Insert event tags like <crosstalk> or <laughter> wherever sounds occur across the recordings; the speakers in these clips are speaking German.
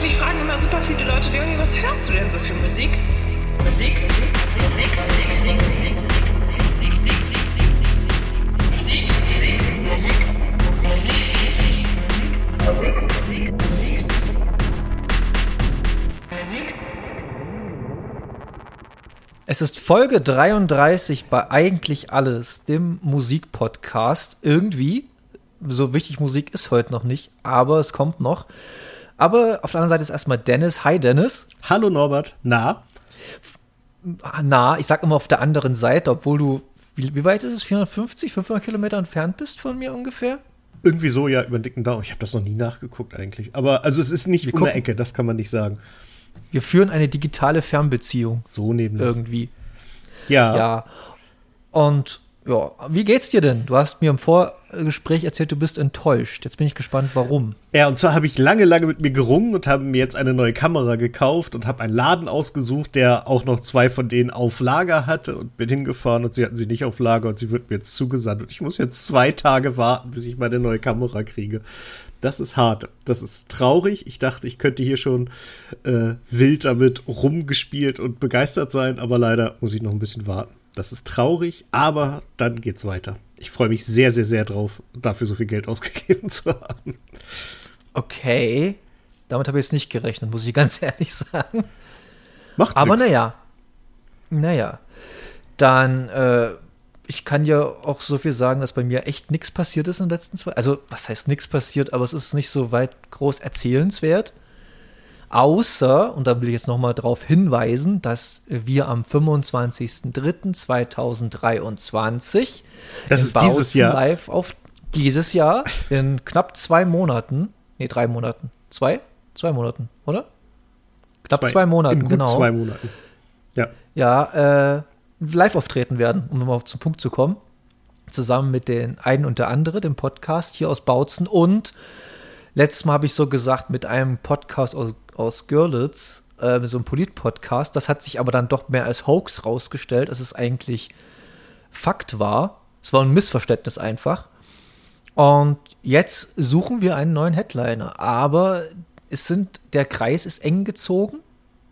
Mich fragen immer super viele Leute, Leonie, was hörst du denn so für Musik? Musik, Musik, Musik, Musik, Musik, Musik, Musik, Musik. Es ist Folge 33 bei Eigentlich Alles, dem Musikpodcast. Irgendwie, so wichtig Musik ist heute noch nicht, aber es kommt noch. Aber auf der anderen Seite ist erstmal Dennis. Hi Dennis. Hallo Norbert. Na? Na, ich sag immer auf der anderen Seite, obwohl du, wie, wie weit ist es? 450, 500 Kilometer entfernt bist von mir ungefähr? Irgendwie so, ja, über den dicken Daumen. Ich habe das noch nie nachgeguckt eigentlich. Aber also es ist nicht Wir um der gucken- Ecke, das kann man nicht sagen. Wir führen eine digitale Fernbeziehung. So nämlich. Irgendwie. Ja. Ja. Und ja, wie geht's dir denn? Du hast mir im Vorgespräch erzählt, du bist enttäuscht. Jetzt bin ich gespannt, warum. Ja, und zwar habe ich lange, lange mit mir gerungen und habe mir jetzt eine neue Kamera gekauft und habe einen Laden ausgesucht, der auch noch zwei von denen auf Lager hatte und bin hingefahren und sie hatten sie nicht auf Lager und sie wird mir jetzt zugesandt und ich muss jetzt zwei Tage warten, bis ich meine neue Kamera kriege. Das ist hart. Das ist traurig. Ich dachte, ich könnte hier schon äh, wild damit rumgespielt und begeistert sein, aber leider muss ich noch ein bisschen warten. Das ist traurig, aber dann geht's weiter. Ich freue mich sehr, sehr, sehr drauf, dafür so viel Geld <laughs> ausgegeben zu haben. Okay. Damit habe ich jetzt nicht gerechnet, muss ich ganz <laughs> ehrlich sagen. Macht Aber nix. naja. Naja. Dann, äh, ich kann ja auch so viel sagen, dass bei mir echt nichts passiert ist in den letzten zwei. Also, was heißt nichts passiert, aber es ist nicht so weit groß erzählenswert. Außer, und da will ich jetzt noch mal darauf hinweisen, dass wir am 25.03.2023 Das in ist dieses Bautzen Jahr. live auf dieses Jahr <laughs> in knapp zwei Monaten, nee, drei Monaten, zwei? Zwei Monaten, oder? Knapp zwei, Monaten, in gut genau. zwei Monaten. Ja. Ja, äh, live auftreten werden, um nochmal zum Punkt zu kommen. Zusammen mit den einen und der andere, dem Podcast hier aus Bautzen. Und letztes Mal habe ich so gesagt, mit einem Podcast aus, aus Görlitz, äh, so einem Polit-Podcast. Das hat sich aber dann doch mehr als Hoax rausgestellt, als es eigentlich Fakt war. Es war ein Missverständnis einfach. Und jetzt suchen wir einen neuen Headliner. Aber es sind, der Kreis ist eng gezogen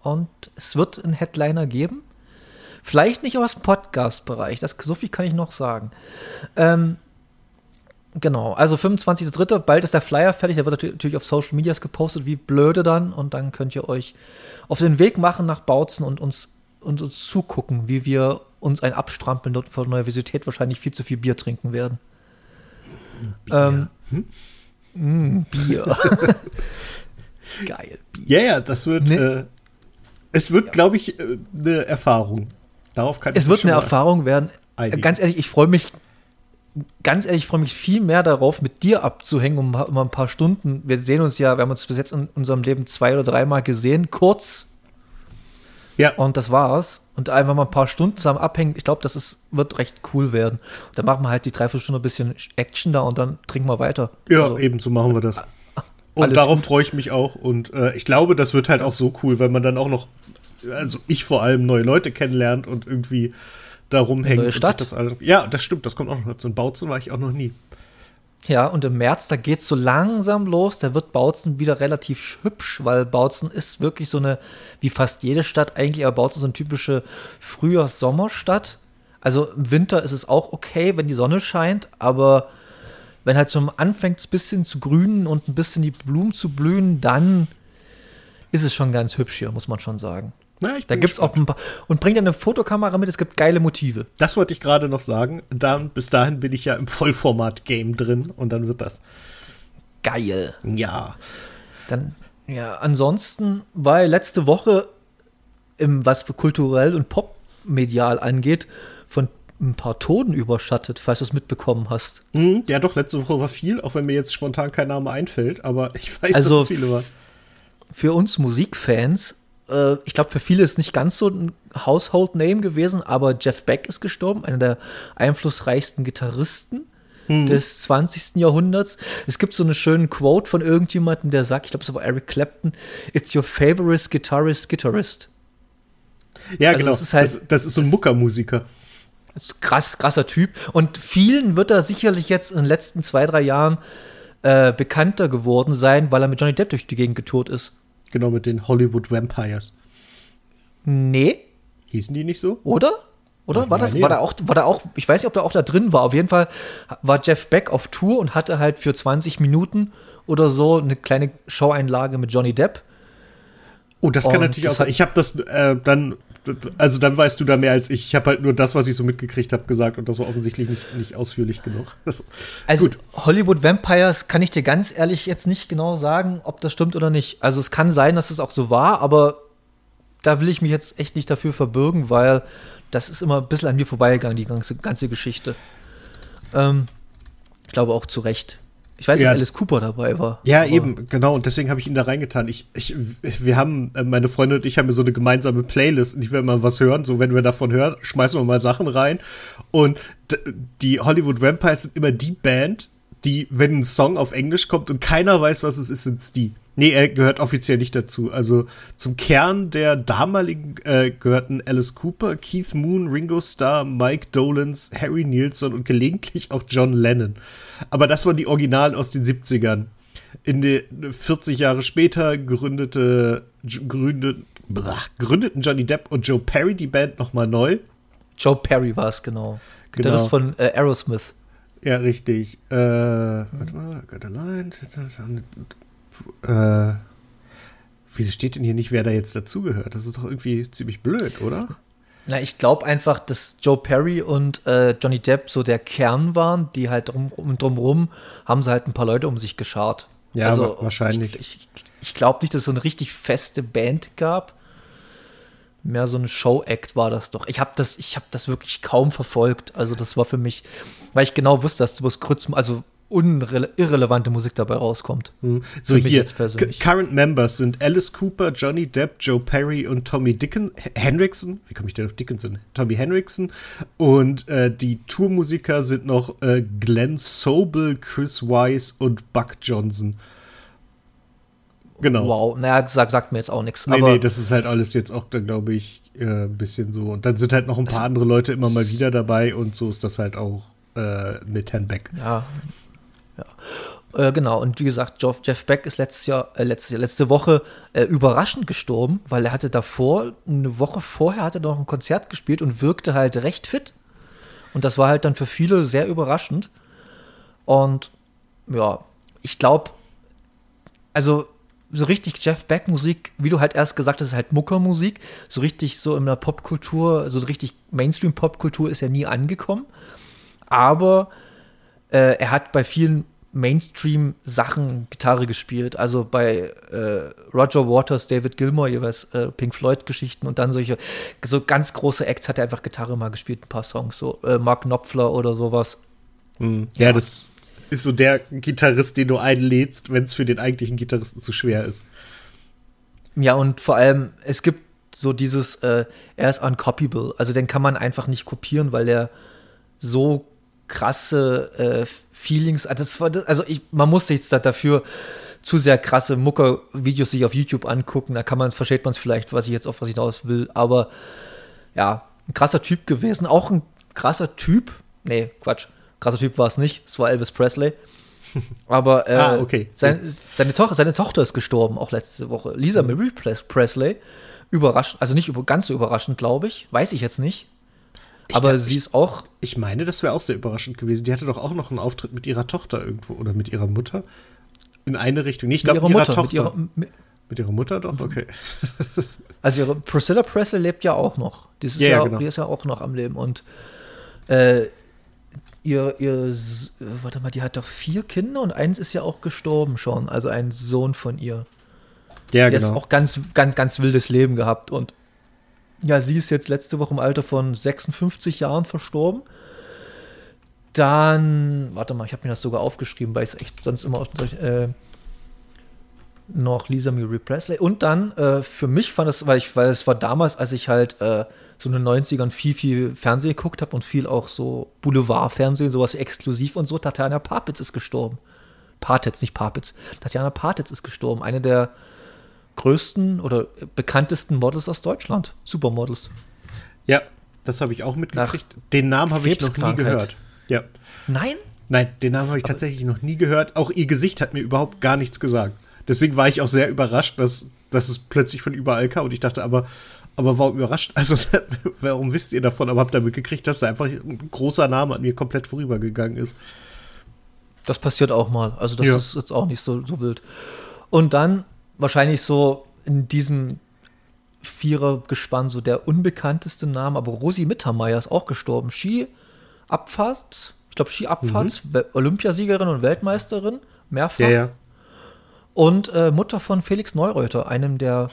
und es wird einen Headliner geben. Vielleicht nicht aus dem Podcast-Bereich, so viel kann ich noch sagen. Ähm, genau, also 25.03. Bald ist der Flyer fertig, der wird natürlich auf Social Medias gepostet, wie blöde dann. Und dann könnt ihr euch auf den Weg machen nach Bautzen und uns, und uns zugucken, wie wir uns ein Abstrampeln dort vor Universität wahrscheinlich viel zu viel Bier trinken werden. Ähm, mm, Bier. <laughs> Geil, Bier. Ja, ja, das wird, Nee. äh, es wird, glaube ich, äh, eine Erfahrung. Darauf kann ich Es wird eine Erfahrung werden. einigen. Ganz ehrlich, ich freue mich, ganz ehrlich, ich freue mich viel mehr darauf, mit dir abzuhängen, um mal ein paar Stunden. Wir sehen uns ja, wir haben uns bis jetzt in unserem Leben zwei oder dreimal gesehen, kurz, Ja, und das war's. Und einfach mal ein paar Stunden zusammen abhängen. Ich glaube, das ist, wird recht cool werden. Und dann machen wir halt die Dreiviertelstunde ein bisschen Action da und dann trinken wir weiter. ja, Also, eben, so machen wir das. Und darauf freue ich mich auch. Und äh, ich glaube, das wird halt auch so cool, weil man dann auch noch, also ich vor allem neue Leute kennenlernt und irgendwie da rumhängt. neue Stadt. Das alles, ja, das stimmt, das kommt auch noch dazu. In Bautzen war ich auch noch nie. Ja, und im März, da geht's so langsam los. Da wird Bautzen wieder relativ hübsch, weil Bautzen ist wirklich so eine, wie fast jede Stadt eigentlich, aber Bautzen ist so eine typische Frühjahrs-Sommerstadt. Also im Winter ist es auch okay, wenn die Sonne scheint, aber wenn halt so anfängt, ein bisschen zu grünen und ein bisschen die Blumen zu blühen, dann ist es schon ganz hübsch hier, muss man schon sagen. Na, Da bin gibt's auch ein paar. Und bring dir eine Fotokamera mit, es gibt geile Motive. Das wollte ich gerade noch sagen. Dann, bis dahin bin ich ja im Vollformat-Game drin und dann wird das. Geil. Ja. Dann, ja, ansonsten war letzte Woche, im, was kulturell und popmedial angeht, von ein paar Toten überschattet, falls du es mitbekommen hast. Hm, ja, doch, letzte Woche war viel, auch wenn mir jetzt spontan kein Name einfällt, aber ich weiß, Also, dass es viele waren. Für uns Musikfans, äh, ich glaube, für viele ist nicht ganz so ein Household Name gewesen, aber Jeff Beck ist gestorben, einer der einflussreichsten Gitarristen des 20. Jahrhunderts. Es gibt so eine schöne Quote von irgendjemandem, der sagt, ich glaube, es war Eric Clapton, It's your favorite guitarist, guitarist. Ja, also genau. das ist halt- das, das ist so ein Muckermusiker. krass, krasser Typ. Und vielen wird er sicherlich jetzt in den letzten zwei, drei Jahren äh, bekannter geworden sein, weil er mit Johnny Depp durch die Gegend getourt ist. Genau, mit den Hollywood Vampires. Nee, Hießen die nicht so? oder? Oder Ich war das, war da auch, war da auch, ich weiß nicht, ob da auch da drin war. Auf jeden Fall war Jeff Beck auf Tour und hatte halt für 20 Minuten oder so eine kleine Showeinlage mit Johnny Depp. Oh, das kann Und natürlich auch das sein. hat- Ich habe das äh, dann, also dann weißt du da mehr als ich. Ich habe halt nur das, was ich so mitgekriegt habe, gesagt und das war offensichtlich nicht, nicht ausführlich genug. <laughs> Also Gut. Hollywood Vampires kann ich dir ganz ehrlich jetzt nicht genau sagen, ob das stimmt oder nicht. Also es kann sein, dass es auch so war, aber da will ich mich jetzt echt nicht dafür verbürgen, weil das ist immer ein bisschen an mir vorbeigegangen, die ganze, ganze Geschichte. Ähm, ich glaube auch zu Recht. Ich weiß, Ja. dass Alice Cooper dabei war. Ja, eben, genau. Und deswegen habe ich ihn da reingetan. Ich, ich, wir haben, äh, meine Freunde und ich haben so eine gemeinsame Playlist, in die wir mal was hören. So, wenn wir davon hören, schmeißen wir mal Sachen rein. Und die Hollywood Vampires sind immer die Band, die, wenn ein Song auf Englisch kommt und keiner weiß, was es ist, sind's die. Nee, er gehört offiziell nicht dazu. Also zum Kern der damaligen äh, gehörten Alice Cooper, Keith Moon, Ringo Starr, Mike Dolans, Harry Nilsson und gelegentlich auch John Lennon. Aber das waren die Originalen aus den 70ern. In den 40 Jahre später gründete, gründet, blah, gründeten Johnny Depp und Joe Perry die Band nochmal neu. Joe Perry war es, genau. Genau. von äh, Aerosmith. Ja, richtig. Äh, warte mal, got a line. Äh, wieso steht denn hier nicht, wer da jetzt dazugehört? Das ist doch irgendwie ziemlich blöd, oder? Na, ich glaube einfach, dass Joe Perry und äh, Johnny Depp so der Kern waren, die halt drum, um, drumrum haben sie halt ein paar Leute um sich geschart. Also, Ja, wa- wahrscheinlich. Ich, ich, ich glaube nicht, dass es so eine richtig feste Band gab. Mehr so ein Show-Act war das doch. Ich habe das, ich habe das wirklich kaum verfolgt. Also das war für mich, weil ich genau wusste, dass du bloß kurz, also irrelevante Musik dabei rauskommt. Hm. So Für mich hier, jetzt persönlich. Cu- Current Members sind Alice Cooper, Johnny Depp, Joe Perry und Tommy Dickon Hendrickson. Wie komme ich denn auf Dickinson? Tommy Hendrickson. Und äh, die Tourmusiker sind noch äh, Glenn Sobel, Chris Wise und Buck Johnson. Genau. Wow, naja, sagt, sagt mir jetzt auch nichts. Nee, nee, das ist halt alles jetzt auch, glaube ich, äh, ein bisschen so. Und dann sind halt noch ein paar andere Leute immer mal wieder dabei und so ist das halt auch äh, mit Herrn Beck. Ja. Ja. Äh, genau, und wie gesagt, Jeff, Beck ist letztes Jahr, äh, letztes Jahr, letzte Woche äh, überraschend gestorben, weil er hatte davor, eine Woche vorher, hat er noch ein Konzert gespielt und wirkte halt recht fit. Und das war halt dann für viele sehr überraschend. Und ja, ich glaube, also so richtig Jeff Beck Musik, wie du halt erst gesagt hast, ist halt Muckermusik. So richtig so in der Popkultur, so richtig Mainstream Popkultur ist er nie angekommen. Aber äh, er hat bei vielen Mainstream-Sachen Gitarre gespielt. Also bei äh, Roger Waters, David Gilmour, jeweils äh, Pink Floyd-Geschichten und dann solche, so ganz große Acts hat er einfach Gitarre mal gespielt, ein paar Songs, so äh, Mark Knopfler oder sowas. Hm. Ja, das ist so der Gitarrist, den du einlädst, wenn es für den eigentlichen Gitarristen zu schwer ist. Ja, und vor allem, es gibt so dieses, äh, er ist uncopyable. Also den kann man einfach nicht kopieren, weil er so krasse äh, Feelings, also, war, also ich, man muss jetzt da dafür zu sehr krasse Mucker-Videos sich auf YouTube angucken, da kann man, versteht man es vielleicht, was ich jetzt auf was ich hinaus will, aber ja, ein krasser Typ gewesen, auch ein krasser Typ, nee, Quatsch, krasser Typ war es nicht, es war Elvis Presley, <laughs> aber äh, Ah, okay. sein, seine, Tochter, seine Tochter ist gestorben, auch letzte Woche, Lisa Marie Pres- Presley, überraschend, also nicht über, ganz so überraschend, glaube ich, weiß ich jetzt nicht, aber glaub, sie ist auch Ich meine, das wäre auch sehr überraschend gewesen. Die hatte doch auch noch einen Auftritt mit ihrer Tochter irgendwo oder mit ihrer Mutter. In eine Richtung. Nee, ich mit glaube, ihrer mit ihrer Mutter, Tochter. mit ihrer, mit, Mit ihrer Mutter doch? Okay. <laughs> Also ihre Priscilla Presley lebt ja auch noch. Die ist, Ja, ja, genau. die ist ja auch noch am Leben. Und äh, ihr, ihr, warte mal, die hat doch vier Kinder und eins ist ja auch gestorben schon. Also ein Sohn von ihr. Ja, Der ist genau. auch ganz, ganz, ganz wildes Leben gehabt. Und ja, sie ist jetzt letzte Woche im Alter von 56 Jahren verstorben. Dann, warte mal, ich habe mir das sogar aufgeschrieben, weil ich es echt sonst immer auf, äh, noch Lisa Marie Presley. Und dann, äh, für mich fand es, weil ich, weil es war damals, als ich halt äh, so in den 90ern viel, viel Fernsehen geguckt habe und viel auch so Boulevardfernsehen, sowas exklusiv und so, Tatjana Papitz ist gestorben. Partitz, nicht Papitz. Tatjana Partitz ist gestorben. Eine der größten oder bekanntesten Models aus Deutschland. Supermodels. Ja, das habe ich auch mitgekriegt. Den Namen habe ich noch nie gehört. Ja. Nein? Nein, den Namen habe ich tatsächlich noch nie gehört. Auch ihr Gesicht hat mir überhaupt gar nichts gesagt. Deswegen war ich auch sehr überrascht, dass, dass es plötzlich von überall kam. Und ich dachte aber, aber warum überrascht? <laughs> Also, warum wisst ihr davon? Aber habt damit gekriegt, dass da einfach ein großer Name an mir komplett vorübergegangen ist. Das passiert auch mal. Also, das Ja. ist jetzt auch nicht so, so wild. Und dann wahrscheinlich so in diesem Vierergespann so der unbekannteste Name, aber Rosi Mittermeier ist auch gestorben. Ski-Abfahrt, ich glaube Ski-Abfahrt, We- Olympiasiegerin und Weltmeisterin, mehrfach. Ja, ja. Und äh, Mutter von Felix Neureuter, einem der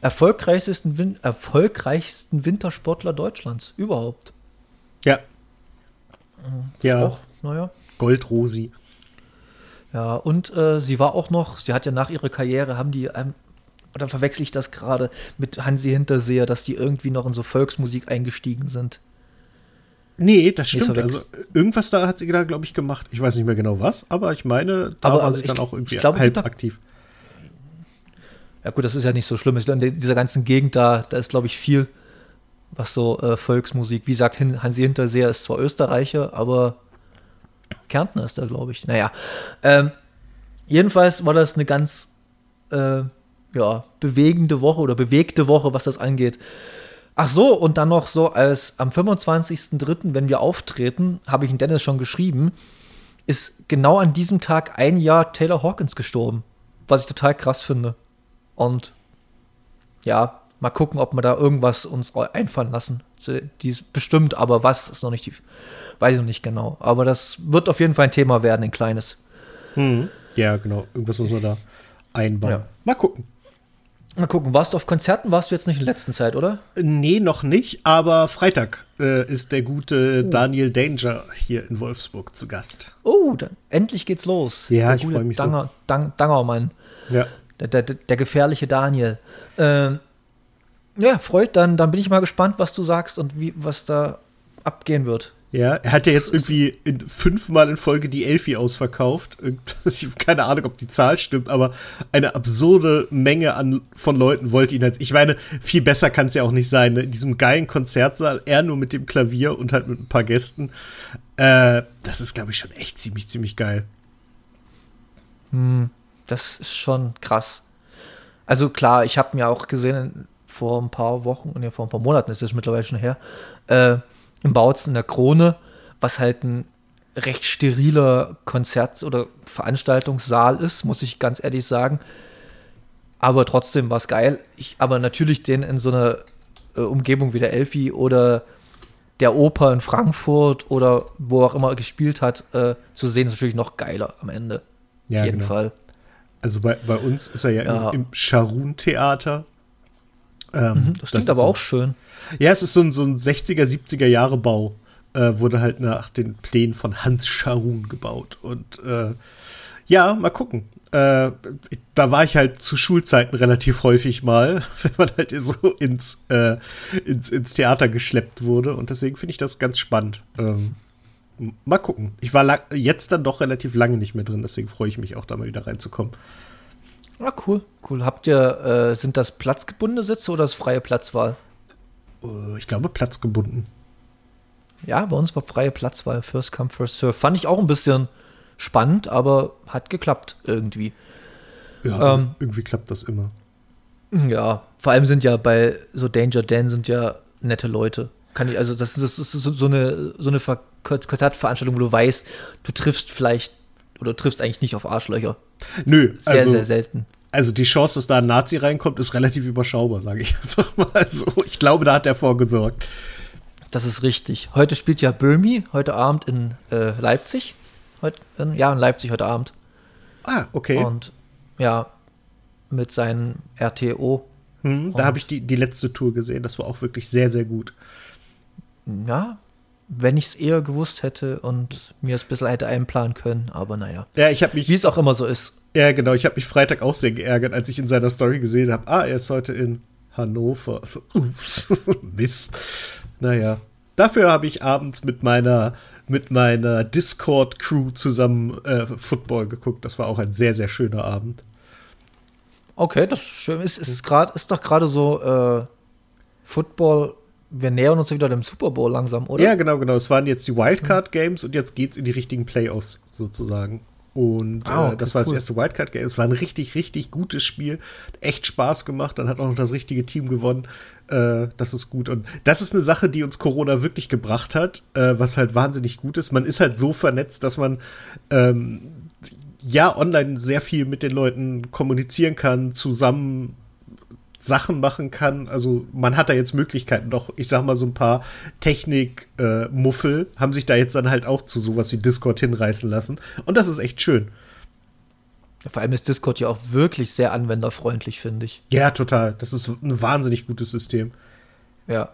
erfolgreichsten, Win erfolgreichsten Wintersportler Deutschlands überhaupt. Ja. Ja, Auch, naja. Goldrosi. Ja, und äh, sie war auch noch, sie hat ja nach ihrer Karriere, haben die, ähm, oder verwechsel ich das gerade mit Hansi Hinterseher, dass die irgendwie noch in so Volksmusik eingestiegen sind. Nee, das stimmt. Also irgendwas da hat sie da, glaube ich, gemacht. Ich weiß nicht mehr genau was, aber ich meine, da Aber- war aber sie ich- dann auch irgendwie ich glaube, halb aktiv. Ja gut, das ist ja nicht so schlimm. In dieser ganzen Gegend da, da ist glaube ich viel, was so äh, Volksmusik, wie gesagt, Hin- Hansi Hinterseher ist zwar Österreicher, aber Kärntner ist er, glaube ich. Naja, ähm, jedenfalls war das eine ganz äh, ja, bewegende Woche oder bewegte Woche, was das angeht. Ach so, und dann noch so, als am 25.03., wenn wir auftreten, habe ich den Dennis schon geschrieben, ist genau an diesem Tag ein Jahr Taylor Hawkins gestorben. Was ich total krass finde. Und ja, mal gucken, ob wir da irgendwas uns einfallen lassen. Die ist bestimmt, aber was ist noch nicht die, weiß ich noch nicht genau. Aber das wird auf jeden Fall ein Thema werden, ein kleines. Mhm. Ja, genau. Irgendwas muss man da einbauen. Ja. Mal gucken. Mal gucken, warst du auf Konzerten? Warst du jetzt nicht in letzter Zeit, oder? Nee, noch nicht, aber Freitag äh, ist der Oh. gute Daniel Danger hier in Wolfsburg zu Gast. Oh, dann, endlich geht's los. Ja, Der ich gute freu mich so. Danger, Dang, Dangermann. Ja. Der, der, der gefährliche Daniel. Ähm, ja, freut, dann, dann bin ich mal gespannt, was du sagst und wie, was da abgehen wird. Ja, er hat ja jetzt irgendwie in, fünfmal in Folge die Elfi ausverkauft. Ich habe keine Ahnung, ob die Zahl stimmt, aber eine absurde Menge an, von Leuten wollte ihn als. Ich meine, viel besser kann es ja auch nicht sein. Ne? In diesem geilen Konzertsaal, er nur mit dem Klavier und halt mit ein paar Gästen. Äh, das ist, glaube ich, schon echt ziemlich, ziemlich geil. Das ist schon krass. Also klar, ich habe mir auch gesehen vor ein paar Wochen, nee, vor ein paar Monaten ist es mittlerweile schon her, äh, im Bautzen in der Krone, was halt ein recht steriler Konzert- oder Veranstaltungssaal ist, muss ich ganz ehrlich sagen. Aber trotzdem war es geil. Ich, aber natürlich den in so einer äh, Umgebung wie der Elfi oder der Oper in Frankfurt oder wo auch immer er gespielt hat, äh, zu sehen, ist natürlich noch geiler am Ende. Ja, Auf jeden genau. Fall. Also bei, bei uns ist er ja, Ja. im, im Scharun-Theater. Ähm, Mhm, Das klingt ist aber so, auch schön. Ja, es ist so ein, so ein 60er, 70er Jahre Bau. Äh, wurde halt nach den Plänen von Hans Scharun gebaut. Und äh, ja, mal gucken. Äh, da war ich halt zu Schulzeiten relativ häufig mal, <laughs> wenn man halt so ins, äh, ins, ins Theater geschleppt wurde. Und deswegen finde ich das ganz spannend. Ähm, mal gucken. Ich war jetzt dann doch relativ lange nicht mehr drin, deswegen freue ich mich auch, da mal wieder reinzukommen. Ah, cool, cool. Habt ihr, äh, sind das platzgebundene Sitze oder ist freie Platzwahl? Äh, ich glaube, platzgebunden. Ja, bei uns war freie Platzwahl, First Come, First Serve. Fand ich auch ein bisschen spannend, aber hat geklappt irgendwie. Ja, Ähm. irgendwie klappt das immer. Ja, vor allem sind ja bei so Danger Dan sind ja nette Leute. Kann ich, also das ist, das ist so, so eine, so eine Ver- Konzertveranstaltung, wo du weißt, du triffst vielleicht oder du triffst eigentlich nicht auf Arschlöcher. Nö, Sehr, also, sehr selten. also die Chance, dass da ein Nazi reinkommt, ist relativ überschaubar, sage ich <laughs> einfach mal so. Ich glaube, da hat er vorgesorgt. Das ist richtig. Heute spielt ja Böhmi, heute Abend in äh, Leipzig. Heut, in, ja, in Leipzig heute Abend. Ah, okay. Und ja, mit seinen RTO. hm, da habe ich die, die letzte Tour gesehen. Das war auch wirklich sehr, sehr gut. Ja, wenn ich es eher gewusst hätte und mir es ein bisschen hätte einplanen können, aber naja. Ja, ich habe mich, Wie es auch immer so ist. ja genau, ich habe mich Freitag auch sehr geärgert, als ich in seiner Story gesehen habe, ah, er ist heute in Hannover. So, <laughs> ups, <laughs> Mist. Naja, dafür habe ich abends mit meiner mit meiner Discord-Crew zusammen äh, Football geguckt. Das war auch ein sehr, sehr schöner Abend. Okay, das ist schön. Ist, ist, grad, ist doch gerade so äh, Football. Wir nähern uns wieder dem Super Bowl langsam, oder? Ja, genau, genau. Es waren jetzt die Wildcard-Games und jetzt geht's in die richtigen Playoffs sozusagen. Und Ah, okay, äh, das war cool. das erste Wildcard-Game. Es war ein richtig, richtig gutes Spiel. Echt Spaß gemacht. Dann hat auch noch das richtige Team gewonnen. Äh, das ist gut. Und das ist eine Sache, die uns Corona wirklich gebracht hat, äh, was halt wahnsinnig gut ist. Man ist halt so vernetzt, dass man ähm, ja online sehr viel mit den Leuten kommunizieren kann, zusammen Sachen machen kann. Also man hat da jetzt Möglichkeiten, doch, ich sag mal, so ein paar Technik-Muffel haben sich da jetzt dann halt auch zu sowas wie Discord hinreißen lassen. Und das ist echt schön. Vor allem ist Discord ja auch wirklich sehr anwenderfreundlich, finde ich. Ja, total. Das ist ein wahnsinnig gutes System. Ja.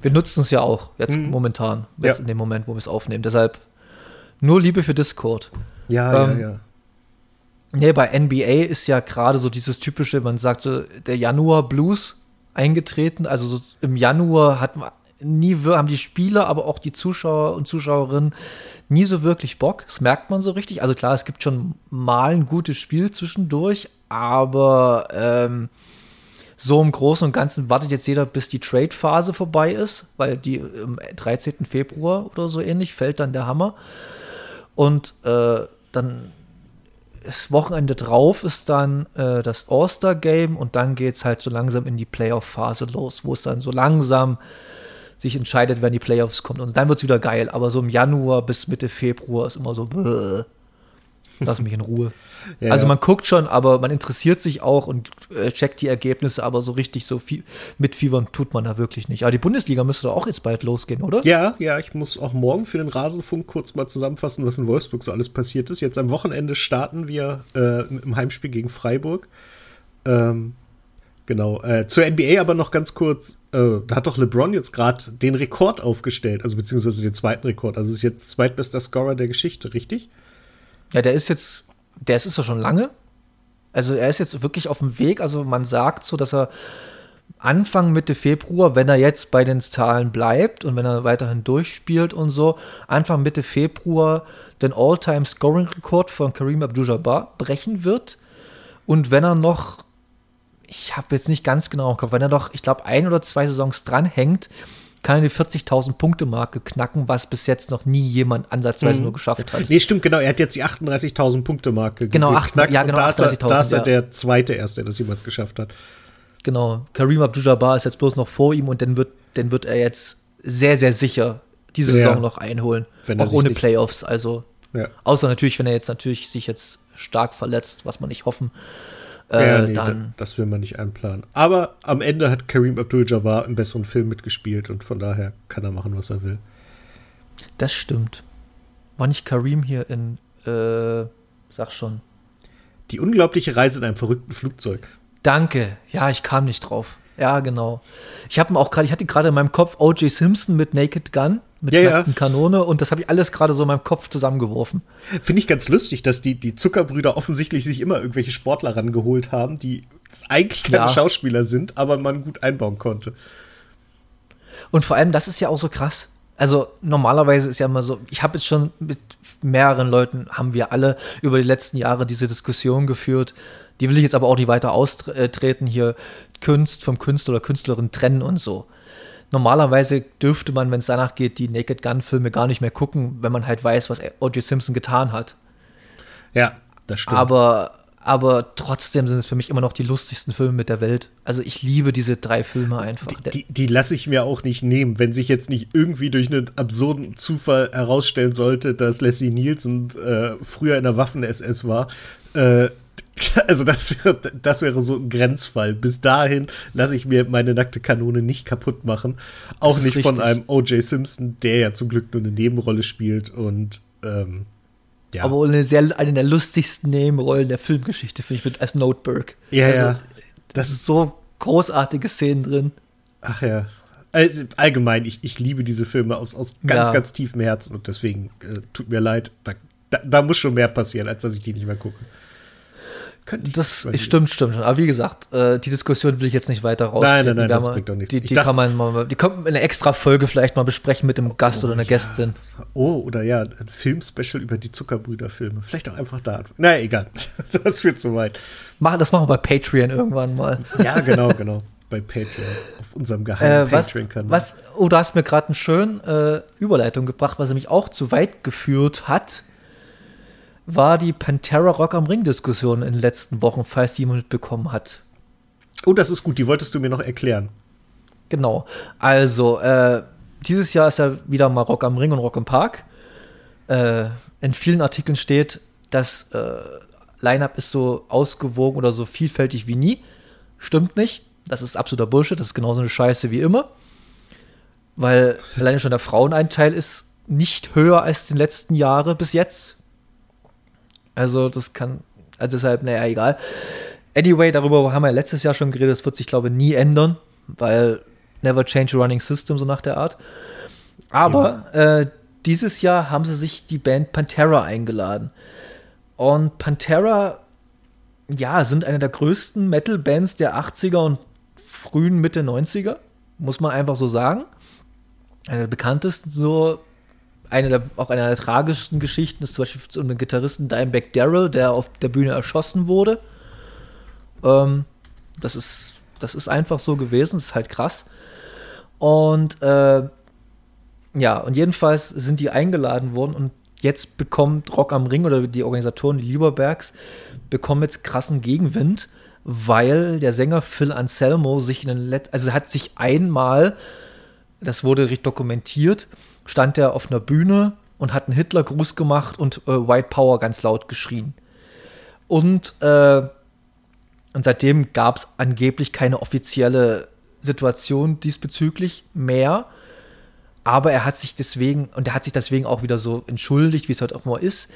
Wir nutzen es ja auch jetzt Mhm. momentan, jetzt Ja. in dem Moment, wo wir es aufnehmen. Deshalb nur Liebe für Discord. Ja, Ähm, ja, ja. Nee, bei NBA ist ja gerade so dieses typische, man sagt so, der Januar Blues eingetreten. Also so im Januar hat man nie, haben die Spieler, aber auch die Zuschauer und Zuschauerinnen nie so wirklich Bock. Das merkt man so richtig. Also klar, es gibt schon mal ein gutes Spiel zwischendurch, aber ähm, so im Großen und Ganzen wartet jetzt jeder, bis die Trade-Phase vorbei ist, weil die am 13. Februar oder so ähnlich fällt dann der Hammer. Und äh, dann das Wochenende drauf ist dann äh, das All-Star-Game und dann geht es halt so langsam in die Playoff-Phase los, wo es dann so langsam sich entscheidet, wenn die Playoffs kommt. Und dann wird es wieder geil. Aber so im Januar bis Mitte Februar ist immer so, bäh. Lass mich in Ruhe. Ja, also man guckt schon, aber man interessiert sich auch und äh, checkt die Ergebnisse, aber so richtig so viel mitfiebern tut man da wirklich nicht. Aber die Bundesliga müsste doch auch jetzt bald losgehen, oder? Ja, ja, ich muss auch morgen für den Rasenfunk kurz mal zusammenfassen, was in Wolfsburg so alles passiert ist. Jetzt am Wochenende starten wir äh, im Heimspiel gegen Freiburg. Ähm, genau. Äh, zur NBA aber noch ganz kurz. Äh, da hat doch LeBron jetzt gerade den Rekord aufgestellt, also beziehungsweise den zweiten Rekord. Also ist jetzt zweitbester Scorer der Geschichte, richtig? Ja, der ist jetzt, der ist es ja schon lange. Also er ist jetzt wirklich auf dem Weg. Also man sagt so, dass er Anfang Mitte Februar, wenn er jetzt bei den Zahlen bleibt und wenn er weiterhin durchspielt und so, Anfang Mitte Februar den All-Time-Scoring-Rekord von Kareem Abdul-Jabbar brechen wird. Und wenn er noch, ich habe jetzt nicht ganz genau im Kopf, wenn er noch, ich glaube, ein oder zwei Saisons dranhängt, kann er die 40.000 Punkte Marke knacken, was bis jetzt noch nie jemand ansatzweise Mhm. nur geschafft hat. Nee, stimmt, genau. Er hat jetzt die 38.000 Punkte Marke Genau, geknackt. ja, genau, da ist er, 38.000, da ist er ja. der zweite erst, der das jemals geschafft hat. Genau, Kareem Abdul-Jabbar ist jetzt bloß noch vor ihm und den wird, den wird er jetzt sehr, sehr sicher diese Ja. Saison noch einholen. Wenn auch ohne Playoffs. Also, Ja. außer natürlich, wenn er jetzt natürlich sich jetzt stark verletzt, was man nicht hoffen. Ja, Äh, nee, da, dann, das will man nicht einplanen. Aber am Ende hat Kareem Abdul-Jabbar im besseren Film mitgespielt und von daher kann er machen, was er will. das stimmt. War nicht Kareem hier in, äh, sag schon. Die unglaubliche Reise in einem verrückten Flugzeug. Danke. Ja, ich kam nicht drauf. Ja, genau. Ich habe auch gerade, ich hatte gerade in meinem Kopf O.J. Simpson mit Naked Gun, mit Ja, ja. Kanone und das habe ich alles gerade so in meinem Kopf zusammengeworfen. Finde ich ganz lustig, dass die, die Zuckerbrüder offensichtlich sich immer irgendwelche Sportler rangeholt haben, die eigentlich keine Ja. Schauspieler sind, aber man gut einbauen konnte. Und vor allem, das ist ja auch so krass. Also normalerweise ist ja immer so, ich habe jetzt schon mit mehreren Leuten, haben wir alle über die letzten Jahre diese Diskussion geführt. Die will ich jetzt aber auch nicht weiter austreten, hier Kunst vom Künstler oder Künstlerin trennen und so. Normalerweise dürfte man, wenn es danach geht, die Naked Gun-Filme gar nicht mehr gucken, wenn man halt weiß, was O.J. Simpson getan hat. Ja, das stimmt. Aber, aber trotzdem sind es für mich immer noch die lustigsten Filme mit der Welt. Also ich liebe diese drei Filme einfach. die, die, die lasse ich mir auch nicht nehmen, wenn sich jetzt nicht irgendwie durch einen absurden Zufall herausstellen sollte, dass Leslie Nielsen äh, früher in der Waffen-SS war. Äh, <laughs> also das, wäre- das wäre so ein Grenzfall. Bis dahin lasse ich mir meine nackte Kanone nicht kaputt machen. Auch nicht von richtig. einem O.J. Simpson, der ja zum Glück nur eine Nebenrolle spielt und ähm, ja. Aber eine, sehr, eine der lustigsten Nebenrollen der Filmgeschichte, finde ich, mit als Noteberg. ja, also, ja. Das ist so großartige Szenen drin. Ach ja. Also, allgemein, ich, ich liebe diese Filme aus, aus ganz, Ja. ganz tiefem Herzen und deswegen äh, tut mir leid. Da, da, da muss schon mehr passieren, als dass ich die nicht mehr gucke. Könnte ich Das ich- stimmt, stimmt schon. Aber wie gesagt, äh, die Diskussion will ich jetzt nicht weiter raus. Nein, nein, nein, das bringt doch nichts. Die, die dachte- kann man mal, die kommt in einer extra Folge vielleicht mal besprechen mit einem Gast oder einer Gästin. Oh, oder ja, ein Filmspecial über die Zuckerbrüder-Filme. Vielleicht auch einfach da. Naja, egal. <laughs> das führt zu weit. Machen, das machen wir bei Patreon irgendwann mal. Ja, genau, genau. Bei Patreon. Auf unserem Äh, geheimen was, Patreon-Kanal. was, oh, du hast mir gerade eine schöne äh, Überleitung gebracht, was mich auch zu weit geführt hat. War die Pantera Rock am Ring Diskussion in den letzten Wochen, falls die jemand mitbekommen hat. Oh, das ist gut, die wolltest du mir noch erklären. Genau. Also, äh, dieses Jahr ist ja wieder mal Rock am Ring und Rock im Park. Äh, in vielen Artikeln steht, das äh, Line-Up ist so ausgewogen oder so vielfältig wie nie. Stimmt nicht. Das ist absoluter Bullshit. Das ist genauso eine Scheiße wie immer. Weil alleine schon der Fraueneinteil ist nicht höher als die letzten Jahre bis jetzt. Also, das kann, also deshalb, naja, egal. Anyway, darüber haben wir letztes Jahr schon geredet. Das wird sich, glaube ich, nie ändern, weil never change a running system, so nach der Art. Aber ja. äh, dieses Jahr haben sie sich die Band Pantera eingeladen. Und Pantera, ja, sind eine der größten Metal-Bands der 80er und frühen Mitte 90er, muss man einfach so sagen. Eine der bekanntesten, so eine der, auch einer der tragischsten Geschichten ist zum Beispiel um den Gitarristen Dimebag Darrell, der auf der Bühne erschossen wurde. Ähm, das, ist, das ist einfach so gewesen, das ist halt krass. Und äh, ja, und jedenfalls sind die eingeladen worden und jetzt bekommt Rock am Ring oder die Organisatoren, die Lieberbergs, bekommen jetzt krassen Gegenwind, weil der Sänger Phil Anselmo sich in den Let also hat sich einmal, das wurde richtig dokumentiert, stand er auf einer Bühne und hat einen Hitlergruß gemacht und äh, White Power ganz laut geschrien. Und, äh, und seitdem gab es angeblich keine offizielle Situation diesbezüglich mehr. Aber er hat sich deswegen, und er hat sich deswegen auch wieder so entschuldigt, wie es halt auch mal ist.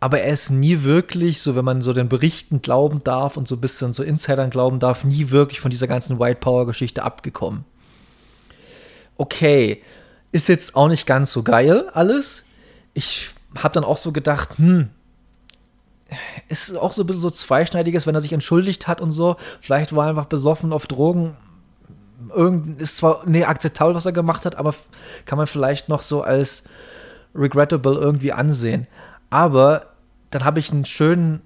Aber er ist nie wirklich, so wenn man so den Berichten glauben darf und so ein bisschen so Insidern glauben darf, nie wirklich von dieser ganzen White Power-Geschichte abgekommen. Okay, ist jetzt auch nicht ganz so geil alles. Ich habe dann auch so gedacht, hm, ist auch so ein bisschen so zweischneidiges, wenn er sich entschuldigt hat und so. Vielleicht war er einfach besoffen auf Drogen irgend, ist zwar nee, akzeptabel, was er gemacht hat, aber kann man vielleicht noch so als regrettable irgendwie ansehen. Aber dann habe ich einen schönen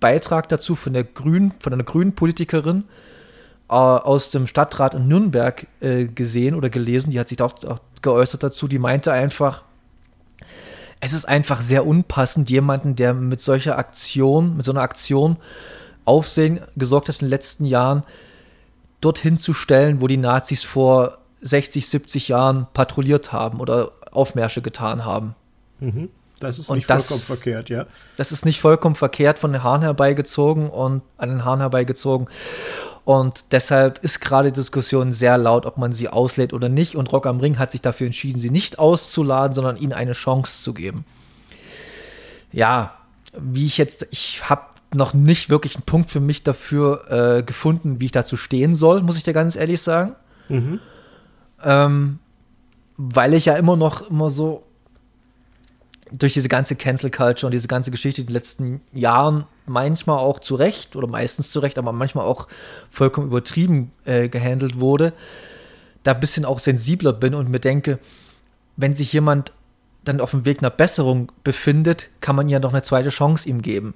Beitrag dazu von der Grün, von einer grünen Politikerin aus dem Stadtrat in Nürnberg äh, gesehen oder gelesen, die hat sich auch, auch geäußert dazu, die meinte einfach, es ist einfach sehr unpassend, jemanden, der mit solcher Aktion, mit so einer Aktion Aufsehen gesorgt hat in den letzten Jahren, dorthin zu stellen, wo die Nazis vor 60, 70 Jahren patrouilliert haben oder Aufmärsche getan haben. Mhm. Das ist und nicht das, vollkommen verkehrt, ja. Das ist nicht vollkommen verkehrt von den Haaren herbeigezogen und an den Haaren herbeigezogen. Und deshalb ist gerade die Diskussion sehr laut, ob man sie auslädt oder nicht. Und Rock am Ring hat sich dafür entschieden, sie nicht auszuladen, sondern ihnen eine Chance zu geben. Ja, wie ich jetzt, ich habe noch nicht wirklich einen Punkt für mich dafür äh, gefunden, wie ich dazu stehen soll, muss ich dir ganz ehrlich sagen. Mhm. Ähm, weil ich ja immer noch immer so durch diese ganze Cancel Culture und diese ganze Geschichte in den letzten Jahren manchmal auch zu Recht oder meistens zu Recht, aber manchmal auch vollkommen übertrieben äh, gehandelt wurde, da ein bisschen auch sensibler bin und mir denke, wenn sich jemand dann auf dem Weg nach Besserung befindet, kann man ja noch eine zweite Chance ihm geben.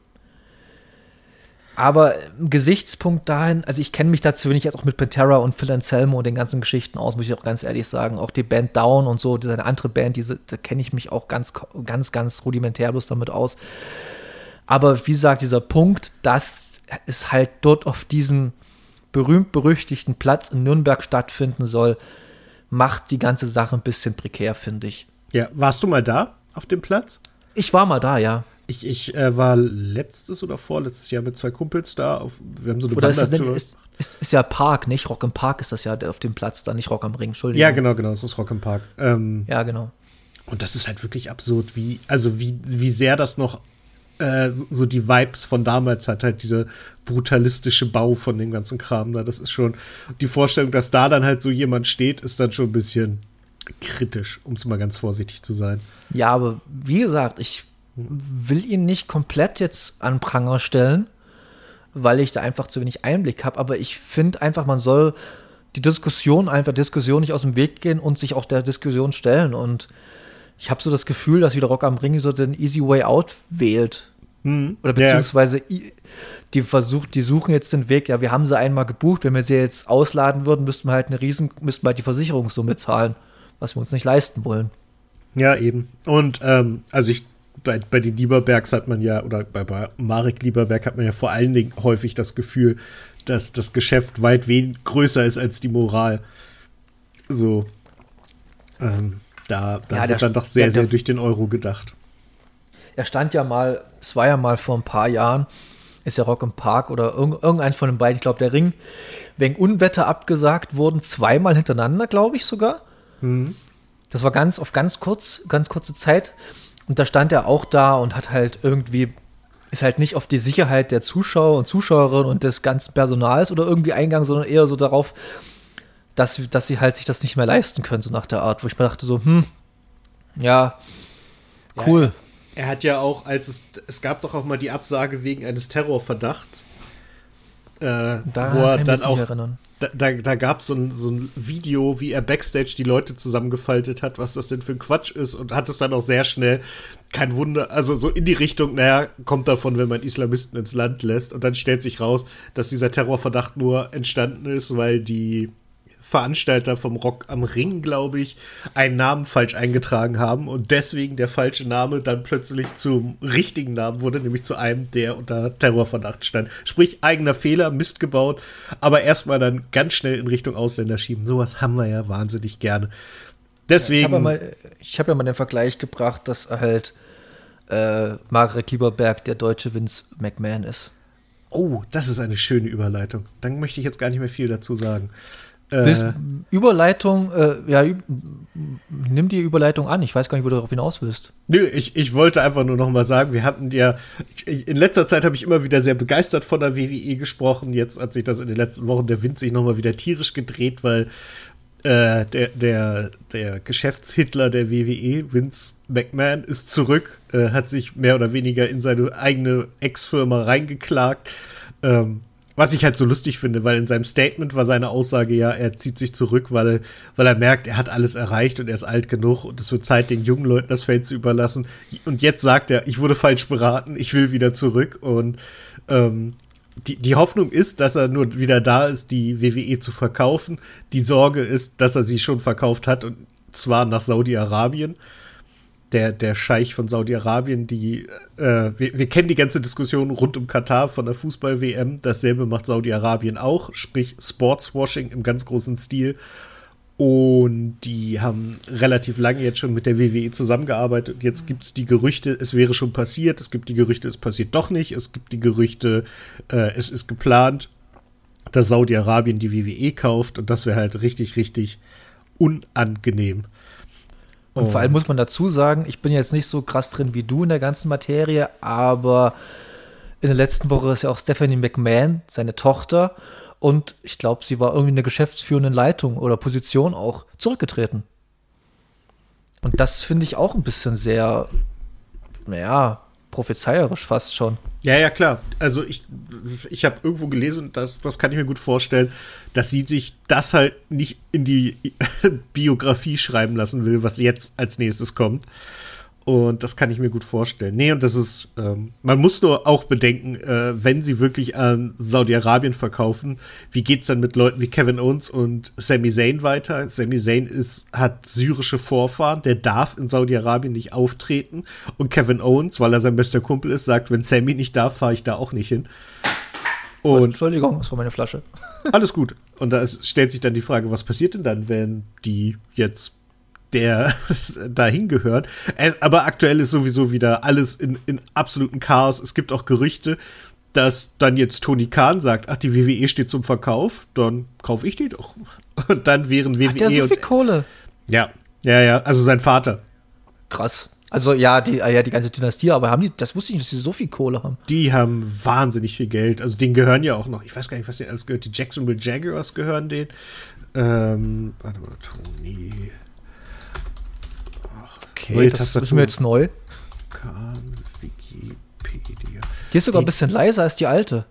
Aber Gesichtspunkt dahin, also ich kenne mich dazu wenig jetzt auch mit Pantera und Phil Anselmo und den ganzen Geschichten aus, muss ich auch ganz ehrlich sagen. Auch die Band Down und so, diese andere Band, diese, da kenne ich mich auch ganz, ganz, ganz rudimentär bloß damit aus. Aber wie gesagt, dieser Punkt, dass es halt dort auf diesem berühmt-berüchtigten Platz in Nürnberg stattfinden soll, macht die ganze Sache ein bisschen prekär, finde ich. Ja, warst du mal da auf dem Platz? Ich war mal da, ja. Ich, ich äh, war letztes oder vorletztes Jahr mit zwei Kumpels da. Auf, wir haben so eine oder Wandertour. Ist, ist, ist, ja Park, nicht? Rock im Park ist das ja auf dem Platz, da nicht Rock am Ring, Entschuldigung. Ja, genau, genau, es ist Rock im Park. Ähm, ja, genau. Und das ist halt wirklich absurd, wie, also wie, wie sehr das noch äh, so, so, die Vibes von damals hat, halt dieser brutalistische Bau von dem ganzen Kram da. Das ist schon, die Vorstellung, dass da dann halt so jemand steht, ist dann schon ein bisschen kritisch, um es mal ganz vorsichtig zu sein. Ja, aber wie gesagt, ich will ihn nicht komplett jetzt an Pranger stellen, weil ich da einfach zu wenig Einblick habe. Aber ich finde einfach, man soll die Diskussion einfach Diskussion nicht aus dem Weg gehen und sich auch der Diskussion stellen. Und ich habe so das Gefühl, dass wieder Rock am Ring so den Easy Way Out wählt. Mhm. Oder beziehungsweise ja. die versucht, die suchen jetzt den Weg, ja, wir haben sie einmal gebucht, wenn wir sie jetzt ausladen würden, müssten wir halt eine riesen, müssten wir halt die Versicherungssumme zahlen, was wir uns nicht leisten wollen. Ja, eben. Und ähm, also ich bei, bei den Lieberbergs hat man ja, oder bei, bei Marek Lieberberg hat man ja vor allen Dingen häufig das Gefühl, dass das Geschäft weit wen größer ist als die Moral. So. Ähm, da da Ja, wird dann doch sehr, der- sehr durch den Euro gedacht. Er stand ja mal, es war ja mal vor ein paar Jahren, ist ja Rock im Park oder irg irgendeins von den beiden, ich glaube der Ring, wegen Unwetter abgesagt wurden, zweimal hintereinander, glaube ich sogar. Das war ganz auf ganz kurz, ganz kurze Zeit. Und da stand er auch da und hat halt irgendwie, ist halt nicht auf die Sicherheit der Zuschauer und Zuschauerinnen und des ganzen Personals oder irgendwie eingegangen, sondern eher so darauf, dass, dass sie halt sich das nicht mehr leisten können, so nach der Art, wo ich mir dachte so, hm, ja, cool. Er hat ja auch, als es, es gab doch auch mal die Absage wegen eines Terrorverdachts, äh, Da wo er dann auch, erinnern. Da, da, da gab es so ein, so ein Video, wie er Backstage die Leute zusammengefaltet hat, was das denn für ein Quatsch ist und hat es dann auch sehr schnell, kein Wunder, also so in die Richtung, naja, kommt davon, wenn man Islamisten ins Land lässt. Und dann stellt sich raus, dass dieser Terrorverdacht nur entstanden ist, weil die Veranstalter vom Rock am Ring, glaube ich, einen Namen falsch eingetragen haben und deswegen der falsche Name dann plötzlich zum richtigen Namen wurde, nämlich zu einem, der unter Terrorverdacht stand. Sprich, eigener Fehler, Mist gebaut, aber erstmal dann ganz schnell in Richtung Ausländer schieben. Sowas haben wir ja wahnsinnig gerne. Ich Deswegen. habe ja, mal- ich hab ja mal den Vergleich gebracht, dass halt äh, Margaret Lieberberg der deutsche Vince McMahon ist. oh, das ist eine schöne Überleitung. Dann möchte ich jetzt gar nicht mehr viel dazu sagen. Willst, Äh, Überleitung, äh, ja, nimm die Überleitung an. Ich weiß gar nicht, wo du darauf hinaus willst. Nö, ich, ich wollte einfach nur noch mal sagen, wir hatten ja, ich, in letzter Zeit habe ich immer wieder sehr begeistert von der WWE gesprochen. Jetzt hat sich das in den letzten Wochen der Wind sich noch mal wieder tierisch gedreht, weil äh, der, der, der Geschäftshitler der WWE, Vince McMahon, ist zurück, äh, hat sich mehr oder weniger in seine eigene Ex-Firma reingeklagt. Ähm, was ich halt so lustig finde, weil in seinem Statement war seine Aussage ja, er zieht sich zurück, weil, weil er merkt, er hat alles erreicht und er ist alt genug und es wird Zeit, den jungen Leuten das Feld zu überlassen. Und jetzt sagt er, ich wurde falsch beraten, ich will wieder zurück. Und ähm, die, die Hoffnung ist, dass er nur wieder da ist, die WWE zu verkaufen. Die Sorge ist, dass er sie schon verkauft hat und zwar nach Saudi-Arabien der, der Scheich von Saudi-Arabien, die, äh, wir, wir kennen die ganze Diskussion rund um Katar von der Fußball-WM. Dasselbe macht Saudi-Arabien auch, sprich Sportswashing im ganz großen Stil. Und die haben relativ lange jetzt schon mit der WWE zusammengearbeitet. Und jetzt gibt es die Gerüchte, es wäre schon passiert. Es gibt die Gerüchte, es passiert doch nicht. Es gibt die Gerüchte, äh, es ist geplant, dass Saudi-Arabien die WWE kauft. Und das wäre halt richtig, richtig unangenehm. Und vor allem muss man dazu sagen, ich bin jetzt nicht so krass drin wie du in der ganzen Materie, aber in der letzten Woche ist ja auch Stephanie McMahon, seine Tochter, und ich glaube, sie war irgendwie in der geschäftsführenden Leitung oder Position auch zurückgetreten. Und das finde ich auch ein bisschen sehr, naja, prophezeierisch fast schon. Ja, ja, klar. Also ich, ich habe irgendwo gelesen, das, das kann ich mir gut vorstellen, dass sie sich das halt nicht in die <laughs> Biografie schreiben lassen will, was jetzt als nächstes kommt. Und das kann ich mir gut vorstellen. Nee, und das ist, ähm, man muss nur auch bedenken, äh, wenn sie wirklich an Saudi-Arabien verkaufen, wie geht's dann mit Leuten wie Kevin Owens und Sami Zayn weiter? Sami Zayn ist, hat syrische Vorfahren, der darf in Saudi-Arabien nicht auftreten. Und Kevin Owens, weil er sein bester Kumpel ist, sagt, wenn Sami nicht darf, fahre ich da auch nicht hin. Und Entschuldigung, das war meine Flasche. alles gut. Und da ist, stellt sich dann die Frage, was passiert denn dann, wenn die jetzt der <laughs> dahin gehört. Aber aktuell ist sowieso wieder alles in, in absoluten Chaos. Es gibt auch Gerüchte, dass dann jetzt Tony Khan sagt, ach, die WWE steht zum Verkauf, dann kaufe ich die doch. <laughs> Und dann wären WWE Hat der so viel Kohle? ja, ja, ja, also sein Vater. Krass. Also ja, die, ja, die ganze Dynastie, aber haben die, das wusste ich nicht, dass sie so viel Kohle haben. Die haben wahnsinnig viel Geld. Also denen gehören ja auch noch, ich weiß gar nicht, was denen alles gehört. Die Jacksonville Jaguars gehören denen. Ähm, warte mal, Tony Okay, Neue das Tastatur. ist mir jetzt neu. Khan, Wikipedia. Die ist sogar ein Die- bisschen leiser als die alte.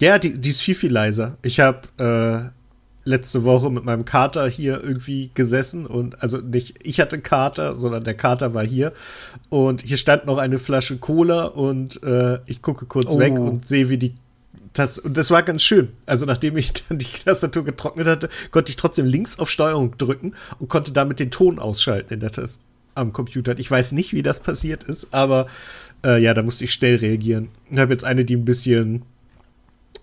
Ja, die, die ist viel, viel leiser. Ich habe äh, letzte Woche mit meinem Kater hier irgendwie gesessen und also nicht ich hatte Kater, sondern der Kater war hier und hier stand noch eine Flasche Cola und äh, ich gucke kurz Oh. weg und sehe, wie die das und das war ganz schön. Also nachdem ich <laughs> dann die Tastatur getrocknet hatte, konnte ich trotzdem links auf Steuerung drücken und konnte damit den Ton ausschalten in der Taste. Am Computer hat. Ich weiß nicht, wie das passiert ist, aber äh, ja, da musste ich schnell reagieren. Ich habe jetzt eine, die ein bisschen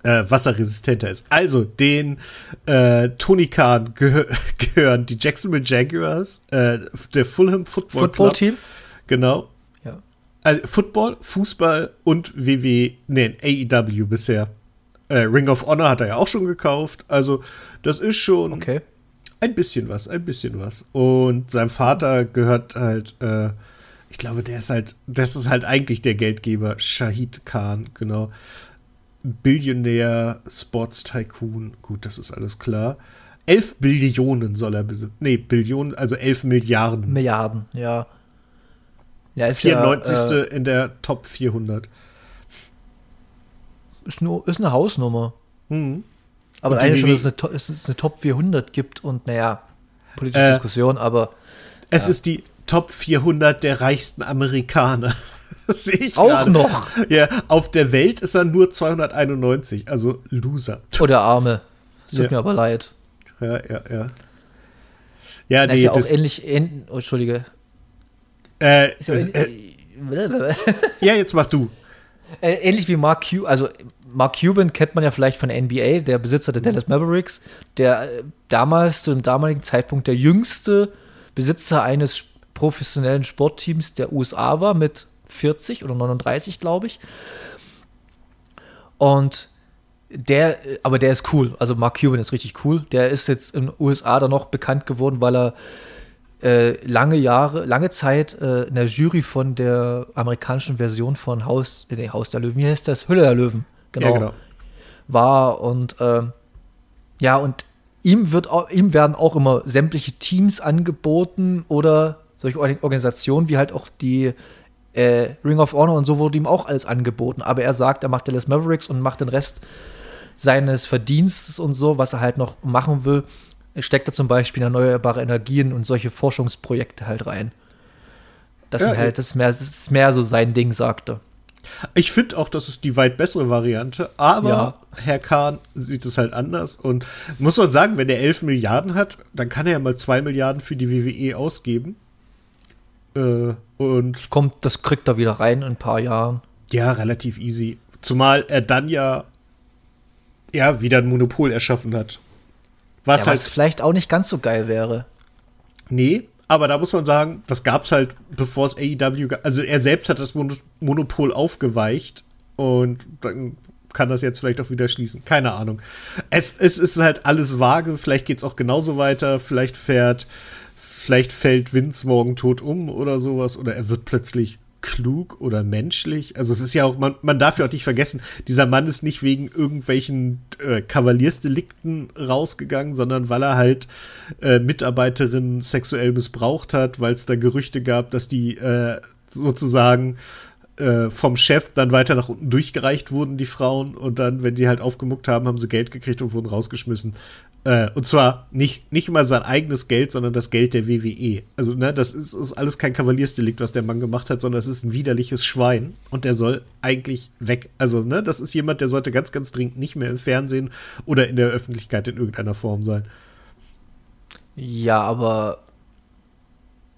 äh, wasserresistenter ist. Also, den äh, Tony Khan gehö <laughs> gehören die Jacksonville Jaguars, äh, der Fulham Football, Football Club. Team? Genau. Ja. Also Football, Fußball und WW, nee, AEW bisher. Äh, Ring of Honor hat er ja auch schon gekauft. Also, das ist schon Okay. Ein bisschen was, ein bisschen was. Und seinem Vater gehört halt, äh, ich glaube, der ist halt, das ist halt eigentlich der Geldgeber, Shahid Khan, genau. Billionär, Sports Tycoon, gut, das ist alles klar. 11 Billionen soll er besitzen. Nee, Billionen, also 11 Milliarden. Milliarden, ja. Ja, ist 94. ja. Äh, in der Top 400. ist, nur, ist eine Hausnummer. Hm. Aber eigentlich schon, dass es es eine Top 400 gibt und naja, politische Äh, Diskussion, aber Es ist die Top 400 der reichsten Amerikaner. <laughs> Das sehe ich auch gerade. noch. Ja, auf der Welt ist er nur 291, also Loser. Oh, der Arme. Tut Ja. mir aber leid. Ja, ja, ja. Ja, nee, ist ja auch ähnlich, ähn, oh, Entschuldige. äh, ja äh, ähnlich, <laughs> ja, jetzt mach du. äh, ähnlich wie Mark Cuban, also Mark Cuban kennt man ja vielleicht von NBA, der Besitzer der Dallas Mavericks, der äh, damals, zu dem damaligen Zeitpunkt, der jüngste Besitzer eines professionellen Sportteams der USA war mit 40 oder 39, glaube ich. Und der, aber der ist cool. Also Mark Cuban ist richtig cool. Der ist jetzt in den USA dann noch bekannt geworden, weil er äh, lange Jahre, lange Zeit äh, in der Jury von der amerikanischen Version von Haus, äh, nee, Haus der Löwen, wie heißt das? Hülle der Löwen, genau, Ja, genau. war und ähm, ja, und ihm wird auch, ihm werden auch immer sämtliche Teams angeboten oder solche Or- Organisationen wie halt auch die äh, Ring of Honor und so wurde ihm auch alles angeboten. Aber er sagt, er macht Dallas Mavericks und macht den Rest seines Verdienstes und so, was er halt noch machen will, steckt er zum Beispiel in erneuerbare Energien und solche Forschungsprojekte halt rein. Das, Ja, halt, das, ist mehr, das ist mehr so sein Ding, sagte. Ich finde auch, das ist die weit bessere Variante, aber Ja. Herr Kahn sieht es halt anders und muss man sagen, wenn er 11 Milliarden hat, dann kann er ja mal 2 Milliarden für die WWE ausgeben. Äh, und Das kommt, das kriegt er wieder rein in ein paar Jahren. Ja, relativ easy. Zumal er dann ja, ja wieder ein Monopol erschaffen hat. Was Ja, halt, was vielleicht auch nicht ganz so geil wäre. nee, aber da muss man sagen, das gab's halt, bevor es AEW gab. Also er selbst hat das Mon Monopol aufgeweicht und dann kann das jetzt vielleicht auch wieder schließen. Keine Ahnung. Es, es ist halt alles vage. Vielleicht geht's auch genauso weiter. Vielleicht fährt, vielleicht fällt Vince morgen tot um oder sowas. Oder er wird plötzlich klug oder menschlich. Also es ist ja auch, man, man darf ja auch nicht vergessen, dieser Mann ist nicht wegen irgendwelchen äh, Kavaliersdelikten rausgegangen, sondern weil er halt äh, Mitarbeiterinnen sexuell missbraucht hat, weil es da Gerüchte gab, dass die äh, sozusagen äh, vom Chef dann weiter nach unten durchgereicht wurden, die Frauen, und dann, wenn die halt aufgemuckt haben, haben sie Geld gekriegt und wurden rausgeschmissen. Äh, und zwar nicht, nicht mal sein eigenes Geld, sondern das Geld der WWE. Also, ne, das ist, ist alles kein Kavaliersdelikt, was der Mann gemacht hat, sondern es ist ein widerliches Schwein und der soll eigentlich weg. Also, ne, das ist jemand, der sollte ganz, ganz dringend nicht mehr im Fernsehen oder in der Öffentlichkeit in irgendeiner Form sein. Ja, aber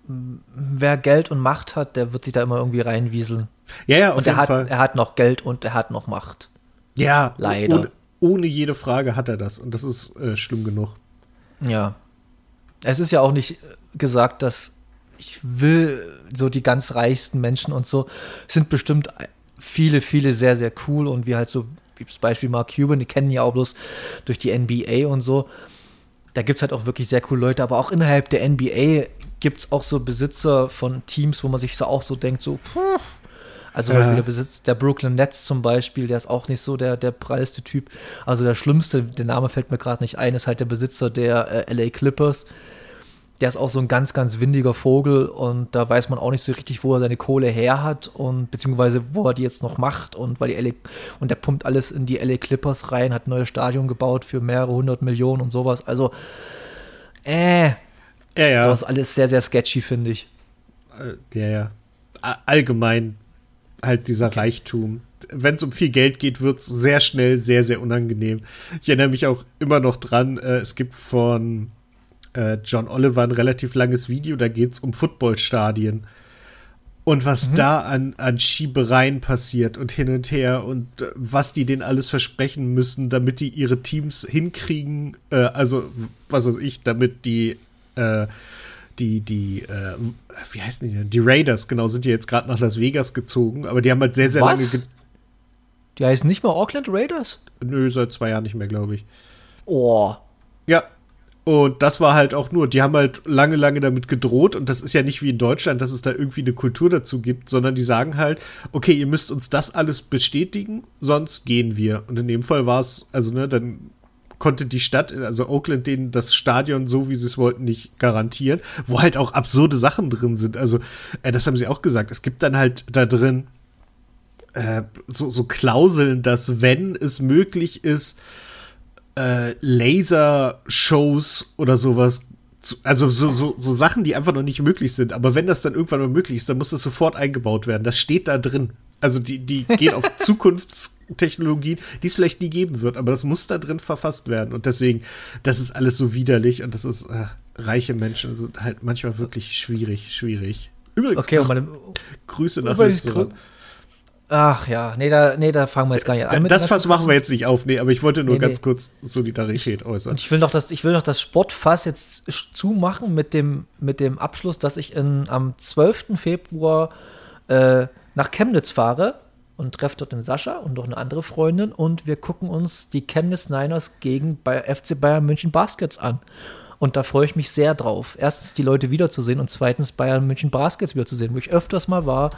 wer Geld und Macht hat, der wird sich da immer irgendwie reinwieseln. Ja, ja, auf Und er jeden hat, Fall. er hat noch Geld und er hat noch Macht. ja, leider. Ohne, ohne jede Frage hat er das und das ist äh, schlimm genug. Ja. Es ist ja auch nicht äh, gesagt, dass ich will so die ganz reichsten Menschen und so sind bestimmt viele, viele sehr, sehr cool und wie halt so, wie das Beispiel Mark Cuban, die kennen ja auch bloß durch die NBA und so. Da gibt es halt auch wirklich sehr coole Leute, aber auch innerhalb der NBA gibt es auch so Besitzer von Teams, wo man sich so auch so denkt, so, puh. Also Ja. Der Besitz der Brooklyn Nets zum Beispiel, der ist auch nicht so der, der preiste Typ. Also der schlimmste, der Name fällt mir gerade nicht ein, ist halt der Besitzer der äh, LA Clippers. Der ist auch so ein ganz, ganz windiger Vogel und da weiß man auch nicht so richtig, wo er seine Kohle her hat und beziehungsweise wo er die jetzt noch macht und weil die LA und der pumpt alles in die LA Clippers rein, hat ein neues Stadion gebaut für mehrere hundert Millionen und sowas. Also, äh, Ja, ja. sowas alles sehr, sehr sketchy, finde ich. Äh, ja, ja. Allgemein halt dieser Reichtum. Wenn es um viel Geld geht, wird es sehr schnell sehr, sehr unangenehm. Ich erinnere mich auch immer noch dran, äh, es gibt von äh, John Oliver ein relativ langes Video, da geht es um Footballstadien. Und was mhm. da an, an Schiebereien passiert und hin und her und äh, was die denen alles versprechen müssen, damit die ihre Teams hinkriegen, äh, also was weiß ich, damit die äh, die, die, äh, wie heißen die denn? Die Raiders, genau, sind ja jetzt gerade nach Las Vegas gezogen, aber die haben halt sehr, sehr was? lange. Die heißen nicht mal Auckland Raiders? Nö, seit zwei Jahren nicht mehr, glaube ich. Oh. Ja, und das war halt auch nur, die haben halt lange, lange damit gedroht und das ist ja nicht wie in Deutschland, dass es da irgendwie eine Kultur dazu gibt, sondern die sagen halt, okay, ihr müsst uns das alles bestätigen, sonst gehen wir. Und in dem Fall war es, also ne, dann konnte die Stadt, also Oakland, denen das Stadion so, wie sie es wollten, nicht garantieren, wo halt auch absurde Sachen drin sind. Also, äh, das haben sie auch gesagt. Es gibt dann halt da drin äh, so, so Klauseln, dass wenn es möglich ist, äh, Laser-Shows oder sowas also so, so, so Sachen, die einfach noch nicht möglich sind. Aber wenn das dann irgendwann mal möglich ist, dann muss das sofort eingebaut werden. Das steht da drin. Also die, die gehen auf <laughs> Zukunftstechnologien, die es vielleicht nie geben wird, aber das muss da drin verfasst werden. Und deswegen, das ist alles so widerlich und das ist, äh, reiche Menschen sind halt manchmal wirklich schwierig, schwierig. Übrigens, okay, und meine, Grüße nach Österreich. Ach ja, nee, da, nee, da fangen wir jetzt gar nicht an. Das Fass machen wir jetzt nicht auf, nee, aber ich wollte nur nee, ganz nee. kurz Solidarität ich, äußern. Und ich will noch das, ich will noch das Sportfass jetzt zumachen mit dem, mit dem Abschluss, dass ich in, am 12. Februar äh, nach Chemnitz fahre und treffe dort den Sascha und noch eine andere Freundin und wir gucken uns die Chemnitz Niners gegen bei FC Bayern München Baskets an. Und da freue ich mich sehr drauf. Erstens die Leute wiederzusehen und zweitens Bayern München Baskets wiederzusehen, wo ich öfters mal war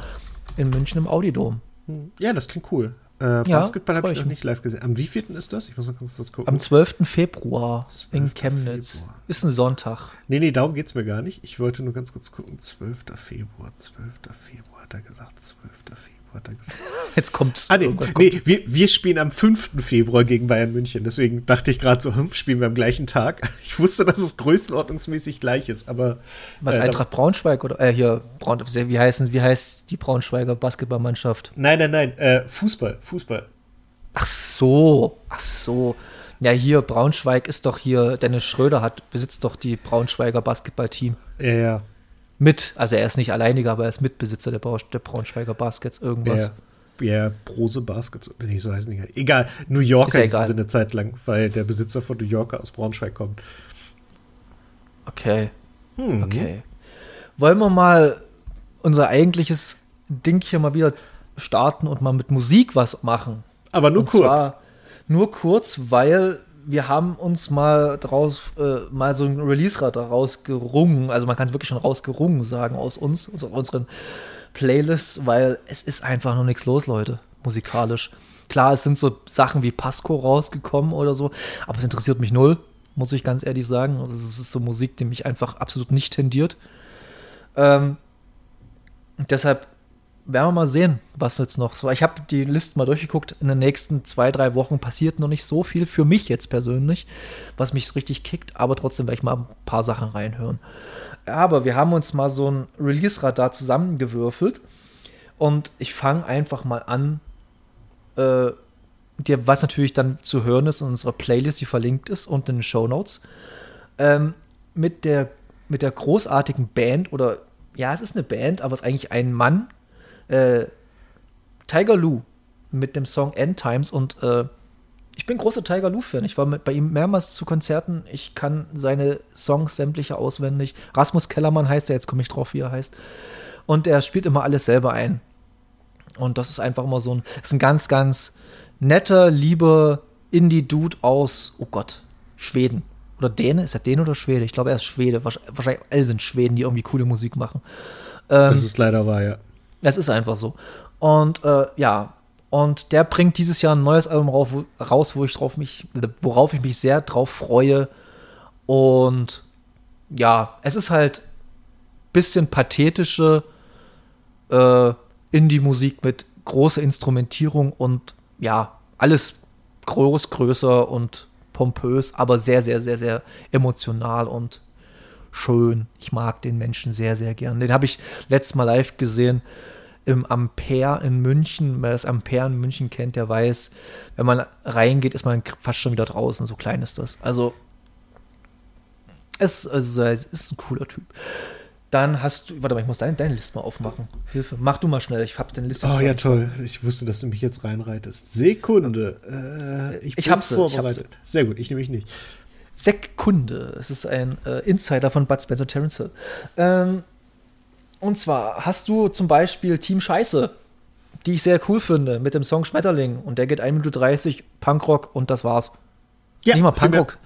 in München im Audidom. Hm. Ja, das klingt cool. Äh, ja, Basketball habe ich noch nicht live gesehen. Am wievielten ist das? Ich muss mal kurz was gucken. Am 12. Februar 12. in Chemnitz. Februar. Ist ein Sonntag. Nee, nee, darum geht es mir gar nicht. Ich wollte nur ganz kurz gucken. 12. Februar, 12. Februar hat er gesagt. 12. Februar hat er gesagt. Jetzt kommt's. Ah, nee, nee wir, wir spielen am 5. Februar gegen Bayern München. Deswegen dachte ich gerade so, hm, spielen wir am gleichen Tag. <laughs> Ich wusste, dass es größenordnungsmäßig gleich ist, aber. Was, äh, Eintracht Braunschweig oder äh, hier, Braun, wie, heißen, wie heißt die Braunschweiger Basketballmannschaft? Nein, nein, nein, äh, Fußball, Fußball. Ach so, ach so. Ja, hier, Braunschweig ist doch hier, Dennis Schröder hat, besitzt doch die Braunschweiger Basketballteam. Ja, ja mit, also er ist nicht alleiniger, aber er ist Mitbesitzer der, der Braunschweiger Baskets, irgendwas. Ja, Brose Baskets, nee, so heißen die nicht. Egal, New Yorker ist, ja ist eine Zeit lang, weil der Besitzer von New Yorker aus Braunschweig kommt. Okay. Hm. Okay. Wollen wir mal unser eigentliches Ding hier mal wieder starten und mal mit Musik was machen? Aber nur und kurz. nur kurz, weil wir haben uns mal draus, äh, mal so ein Release-Rad daraus gerungen. Also man kann es wirklich schon rausgerungen sagen aus uns, aus unseren Playlists, weil es ist einfach noch nichts los, Leute, musikalisch. Klar, es sind so Sachen wie Pasco rausgekommen oder so, aber es interessiert mich null, muss ich ganz ehrlich sagen. Also es ist so Musik, die mich einfach absolut nicht tendiert. Ähm, deshalb werden wir mal sehen, was jetzt noch so. Ich habe die Liste mal durchgeguckt. In den nächsten zwei, drei Wochen passiert noch nicht so viel für mich jetzt persönlich, was mich richtig kickt, aber trotzdem werde ich mal ein paar Sachen reinhören. Aber wir haben uns mal so ein Release-Radar zusammengewürfelt und ich fange einfach mal an, äh, dir, was natürlich dann zu hören ist in unserer Playlist, die verlinkt ist und in den Show Notes, ähm, mit, der, mit der großartigen Band oder ja, es ist eine Band, aber es ist eigentlich ein Mann, äh, Tiger Lou mit dem Song End Times und äh, ich bin großer Tiger Lou-Fan. Ich war mit, bei ihm mehrmals zu Konzerten. Ich kann seine Songs sämtliche auswendig. Rasmus Kellermann heißt er, jetzt komme ich drauf, wie er heißt. Und er spielt immer alles selber ein. Und das ist einfach immer so ein, ist ein ganz, ganz netter, lieber Indie-Dude aus, oh Gott, Schweden. Oder Däne? Ist er Däne oder Schwede? Ich glaube, er ist Schwede. Wahrscheinlich alle sind Schweden, die irgendwie coole Musik machen. Ähm, das ist leider wahr, ja. Es ist einfach so. Und äh, ja, und der bringt dieses Jahr ein neues Album raus, wo ich drauf mich, worauf ich mich sehr drauf freue. Und ja, es ist halt ein bisschen pathetische äh, Indie-Musik mit großer Instrumentierung und ja, alles groß, größer und pompös, aber sehr, sehr, sehr, sehr emotional und schön. Ich mag den Menschen sehr, sehr gern. Den habe ich letztes Mal live gesehen im Ampere in München. Wer das Ampere in München kennt, der weiß, wenn man reingeht, ist man fast schon wieder draußen. So klein ist das. Also Es, also, es ist ein cooler Typ. Dann hast du, warte mal, ich muss deine, deine Liste mal aufmachen. Hilfe. Mach du mal schnell, ich hab deine Liste. Oh ja, toll. Ich wusste, dass du mich jetzt reinreitest. Sekunde. Äh, ich, ich hab's vorbereitet. Ich hab's. Sehr gut, ich nehme mich nicht. Sekunde. Es ist ein äh, Insider von Bud Spencer Terence Hill. Ähm, und zwar hast du zum Beispiel Team Scheiße, die ich sehr cool finde, mit dem Song Schmetterling. Und der geht 1 Minute 30, Punkrock und das war's. Ja, nicht mal Punkrock.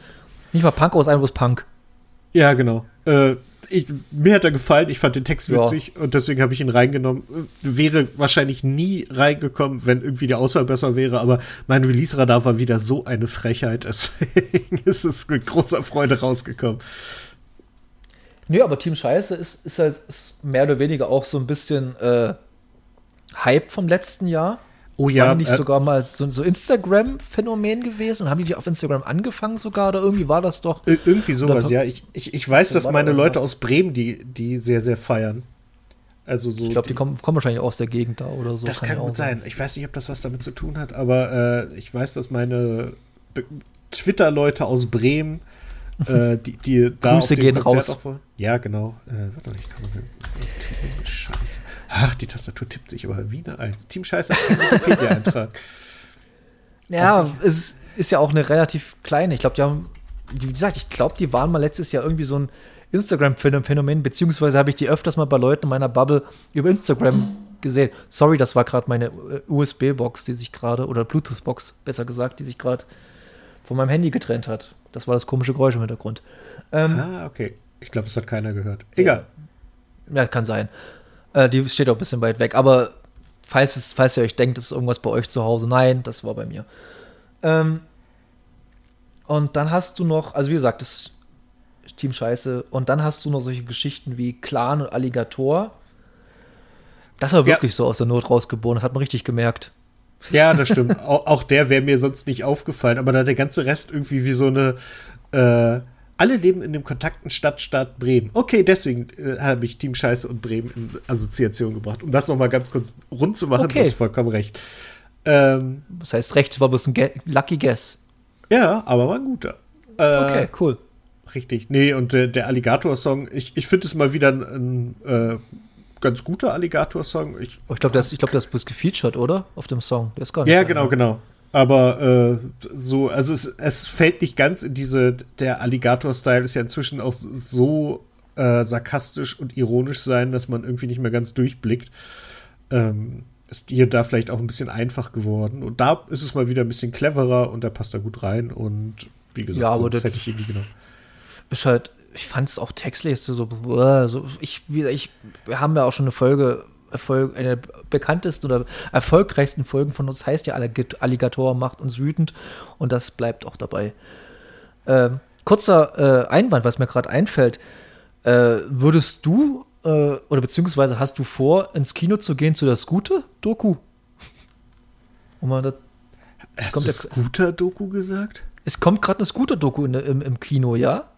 Nicht mal Punkrock ist einfach bloß Punk. Ja, genau. Äh, ich, mir hat er gefallen, ich fand den Text witzig ja. und deswegen habe ich ihn reingenommen. Wäre wahrscheinlich nie reingekommen, wenn irgendwie die Auswahl besser wäre, aber mein Release-Radar war wieder so eine Frechheit, <laughs> deswegen ist es mit großer Freude rausgekommen. Nö, aber Team Scheiße ist, ist halt ist mehr oder weniger auch so ein bisschen äh, Hype vom letzten Jahr. Oh ja. War nicht äh, sogar mal so, so Instagram-Phänomen gewesen? Haben die die auf Instagram angefangen sogar? Oder irgendwie war das doch. Irgendwie sowas, ja. Ich, ich, ich weiß, dass meine Leute aus Bremen die, die sehr, sehr feiern. Also so ich glaube, die, die kommen, kommen, wahrscheinlich aus der Gegend da oder so. Das kann, kann gut sein. sein. Ich weiß nicht, ob das was damit zu tun hat, aber äh, ich weiß, dass meine Twitter-Leute aus Bremen äh, <laughs> die, die da Grüße gehen Konzert raus. Auch, ja, genau. Äh, warte mal, ich kann mal Scheiße. Ach, die Tastatur tippt sich aber wie eine Eins. Team Scheiße Wikipedia-Eintrag. <laughs> Ja, es ist ja auch eine relativ kleine. Ich glaube, die haben, wie gesagt, ich glaube, die waren mal letztes Jahr irgendwie so ein Instagram-Phänomen, beziehungsweise habe ich die öfters mal bei Leuten in meiner Bubble über Instagram gesehen. Sorry, das war gerade meine äh, USB-Box, die sich gerade, oder Bluetooth-Box, besser gesagt, die sich gerade von meinem Handy getrennt hat. Das war das komische Geräusch im Hintergrund. Ähm, ah, okay. Ich glaube, das hat keiner gehört. Egal. Ja, kann sein. Äh, die steht auch ein bisschen weit weg. Aber falls, es, falls ihr euch denkt, es ist irgendwas bei euch zu Hause, nein, das war bei mir. Ähm, und dann hast du noch, also wie gesagt, das Team Scheiße. Und dann hast du noch solche Geschichten wie Clan und Alligator. Das war wirklich ja. so aus der Not rausgeboren. Das hat man richtig gemerkt. Ja, das <laughs> stimmt. auch, auch, der wäre mir sonst nicht aufgefallen. Aber da der ganze Rest irgendwie wie so eine äh, alle leben in dem kontakten Stadtstaat Bremen. Okay, deswegen äh, habe ich Team Scheiße und Bremen in Assoziation gebracht. Um das noch mal ganz kurz rund zu machen, okay. du hast vollkommen recht. Ähm, das heißt, recht war bloß ein Ge Lucky Guess. Ja, aber war ein guter. Äh, okay, cool. Richtig. Nee, und äh, der Alligator-Song, ich, ich finde es mal wieder ein, ein äh, ganz guter Alligator-Song. Ich, oh, ich glaube, das, glaub, das ist bloß gefeatured, oder? Auf dem Song. Der ist gar nicht ja, genau, genau. Aber äh, so, also es, es fällt nicht ganz in diese, der Alligator-Style ist ja inzwischen auch so äh, sarkastisch und ironisch sein, dass man irgendwie nicht mehr ganz durchblickt. Ähm, ist hier da vielleicht auch ein bisschen einfach geworden. Und da ist es mal wieder ein bisschen cleverer und da passt da gut rein. Und wie gesagt, ja, aber das hätte ich irgendwie genommen. Ist halt, ich fand es auch textlich so, so, ich, ich, wir haben ja auch schon eine Folge Erfolg, eine bekanntesten oder erfolgreichsten Folgen von uns heißt ja Alligator macht uns wütend und das bleibt auch dabei. Ähm, kurzer äh, Einwand, was mir gerade einfällt. Äh, würdest du äh, oder beziehungsweise hast du vor, ins Kino zu gehen zu der Scooter-Doku? das, Hast kommt du Scooter-Doku gesagt? Es kommt gerade eine Scooter-Doku im, im Kino, ja?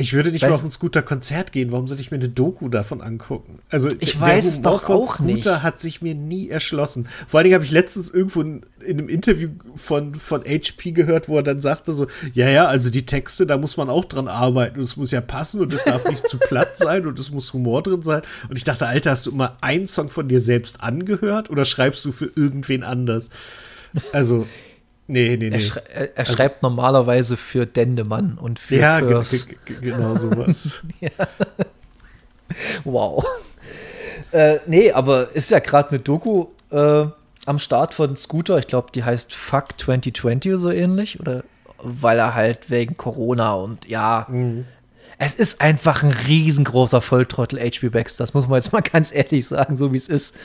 Ich würde nicht weiß, mal auf ein Scooter-Konzert gehen. Warum soll ich mir eine Doku davon angucken? Also, ich weiß es doch von auch Scooter nicht. hat sich mir nie erschlossen. Vor allen Dingen habe ich letztens irgendwo in, in, einem Interview von, von HP gehört, wo er dann sagte so, ja, ja, also die Texte, da muss man auch dran arbeiten und es muss ja passen und es darf nicht zu platt <laughs> sein und es muss Humor drin sein. Und ich dachte, Alter, hast du immer einen Song von dir selbst angehört oder schreibst du für irgendwen anders? Also, Nee, nee, nee. Er, schrei er, er also, schreibt normalerweise für Dendemann und für. Ja, genau sowas. <laughs> ja. Wow. Äh, nee, aber ist ja gerade eine Doku äh, am Start von Scooter. Ich glaube, die heißt Fuck 2020 oder so ähnlich. Oder weil er halt wegen Corona und ja. Mhm. Es ist einfach ein riesengroßer Volltrottel HB Baxter. Das muss man jetzt mal <laughs> ganz ehrlich sagen, so wie es ist.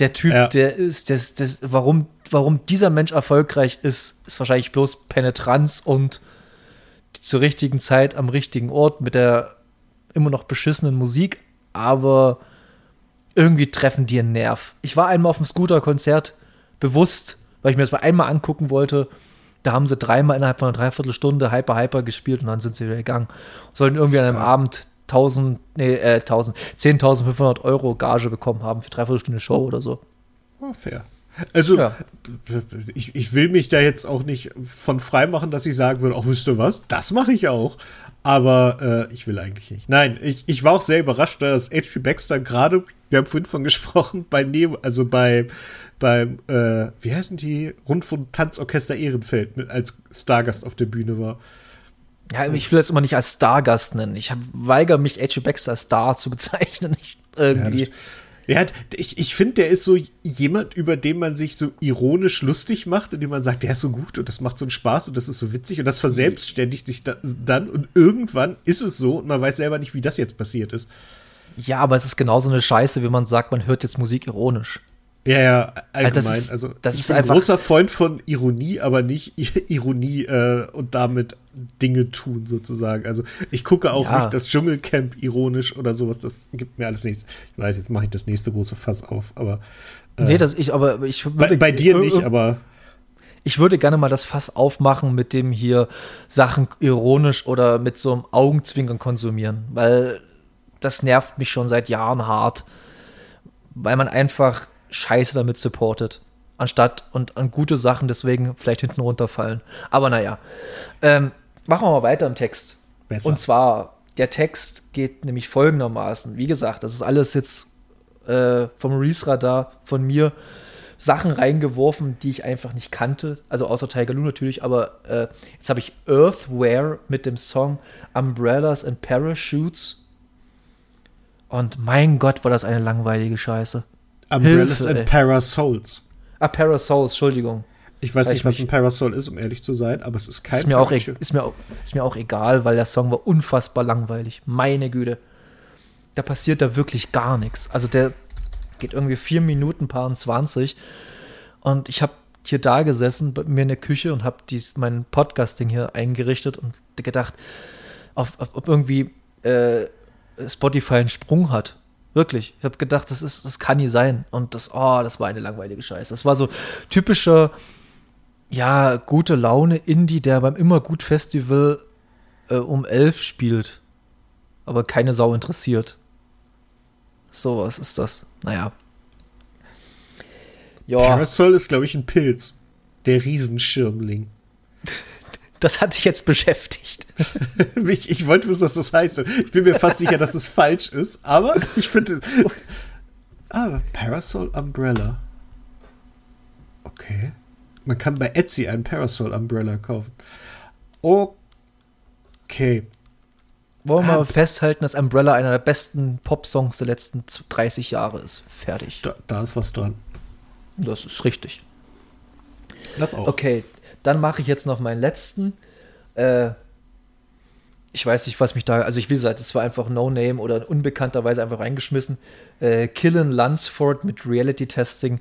Der Typ, ja. der ist, das, das, warum warum dieser Mensch erfolgreich ist, ist wahrscheinlich bloß Penetranz und zur richtigen Zeit am richtigen Ort mit der immer noch beschissenen Musik, aber irgendwie treffen die einen Nerv. Ich war einmal auf dem Scooter-Konzert bewusst, weil ich mir das mal einmal angucken wollte. Da haben sie dreimal innerhalb von einer Dreiviertelstunde Hyper Hyper gespielt und dann sind sie wieder gegangen. Sollten irgendwie an einem ja. Abend 1000, nee, äh, 1000, 10.500 Euro Gage bekommen haben für dreiviertel Stunde Show oder so. Oh, fair. Also, ja. ich, ich will mich da jetzt auch nicht von frei machen, dass ich sagen würde, auch wisst ihr was, das mache ich auch. Aber äh, ich will eigentlich nicht. Nein, ich, ich war auch sehr überrascht, dass H.P. Baxter gerade, wir haben vorhin von <laughs> gesprochen, bei Neo, also bei beim, äh, wie heißen die, Rundfunk-Tanzorchester Ehrenfeld mit, als Stargast auf der Bühne war. Ja, ich will das immer nicht als Stargast nennen. Ich weigere mich, H.P. Baxter als Star <laughs> zu bezeichnen. Ich, irgendwie. Ja, ja, ich, ich finde, der ist so jemand, über den man sich so ironisch lustig macht, indem man sagt, der ist so gut und das macht so einen Spaß und das ist so witzig und das verselbstständigt sich da, dann und irgendwann ist es so und man weiß selber nicht, wie das jetzt passiert ist. Ja, aber es ist genauso eine Scheiße, wie man sagt, man hört jetzt Musik ironisch. Ja, ja, allgemein. Das ist, also, das ich ist bin ein großer Freund von Ironie, aber nicht <laughs> Ironie äh, und damit Dinge tun, sozusagen. Also, ich gucke auch ja. nicht das Dschungelcamp ironisch oder sowas. Das gibt mir alles nichts. Ich weiß, jetzt mache ich das nächste große Fass auf, aber. Äh, nee, das ich, aber ich würde, bei, bei dir nicht, aber. Ich würde gerne mal das Fass aufmachen mit dem hier Sachen ironisch oder mit so einem Augenzwinkern konsumieren, weil das nervt mich schon seit Jahren hart, weil man einfach Scheiße damit supportet. Anstatt und an gute Sachen deswegen vielleicht hinten runterfallen. Aber naja. Ähm, machen wir mal weiter im Text. Besser. Und zwar, der Text geht nämlich folgendermaßen. Wie gesagt, das ist alles jetzt äh, vom Reese-Radar von mir Sachen reingeworfen, die ich einfach nicht kannte. Also außer Tiger Lou natürlich, aber äh, jetzt habe ich Earthware mit dem Song Umbrellas and Parachutes. Und mein Gott, war das eine langweilige Scheiße. Umbrellas Hilfe, and Parasols. Ah, Parasols, Entschuldigung. Ich weiß nicht, was ein Parasol ist, um ehrlich zu sein, aber es ist kein ist mir, auch, e- ist, mir auch, ist mir auch egal, weil der Song war unfassbar langweilig. Meine Güte. Da passiert da wirklich gar nichts. Also der geht irgendwie vier Minuten, paar 20. Und ich habe hier da gesessen bei mir in der Küche und habe mein Podcasting hier eingerichtet und gedacht, ob, ob irgendwie äh, Spotify einen Sprung hat. Wirklich. Ich habe gedacht, das ist, das kann nie sein. Und das, oh, das war eine langweilige Scheiße. Das war so typischer, ja, gute Laune Indie, der beim Immergut Festival äh, um elf spielt. Aber keine Sau interessiert. So was ist das. Naja. Ja. Parasol ist, glaube ich, ein Pilz. Der Riesenschirmling. <laughs> Das hat dich jetzt beschäftigt. <laughs> ich, ich wollte wissen, was das heißt. Ich bin mir fast sicher, dass es falsch ist, aber ich finde. Ah, Parasol Umbrella. Okay. Man kann bei Etsy einen Parasol Umbrella kaufen. Okay. Wollen wir ah, festhalten, dass Umbrella einer der besten Pop-Songs der letzten 30 Jahre ist. Fertig. Da, da ist was dran. Das ist richtig. Das auch. Okay, dann mache ich jetzt noch meinen letzten. Äh, ich weiß nicht, was mich da, also ich will sagen, es war einfach No Name oder unbekannterweise einfach reingeschmissen. Äh, Killen Lunsford mit Reality Testing.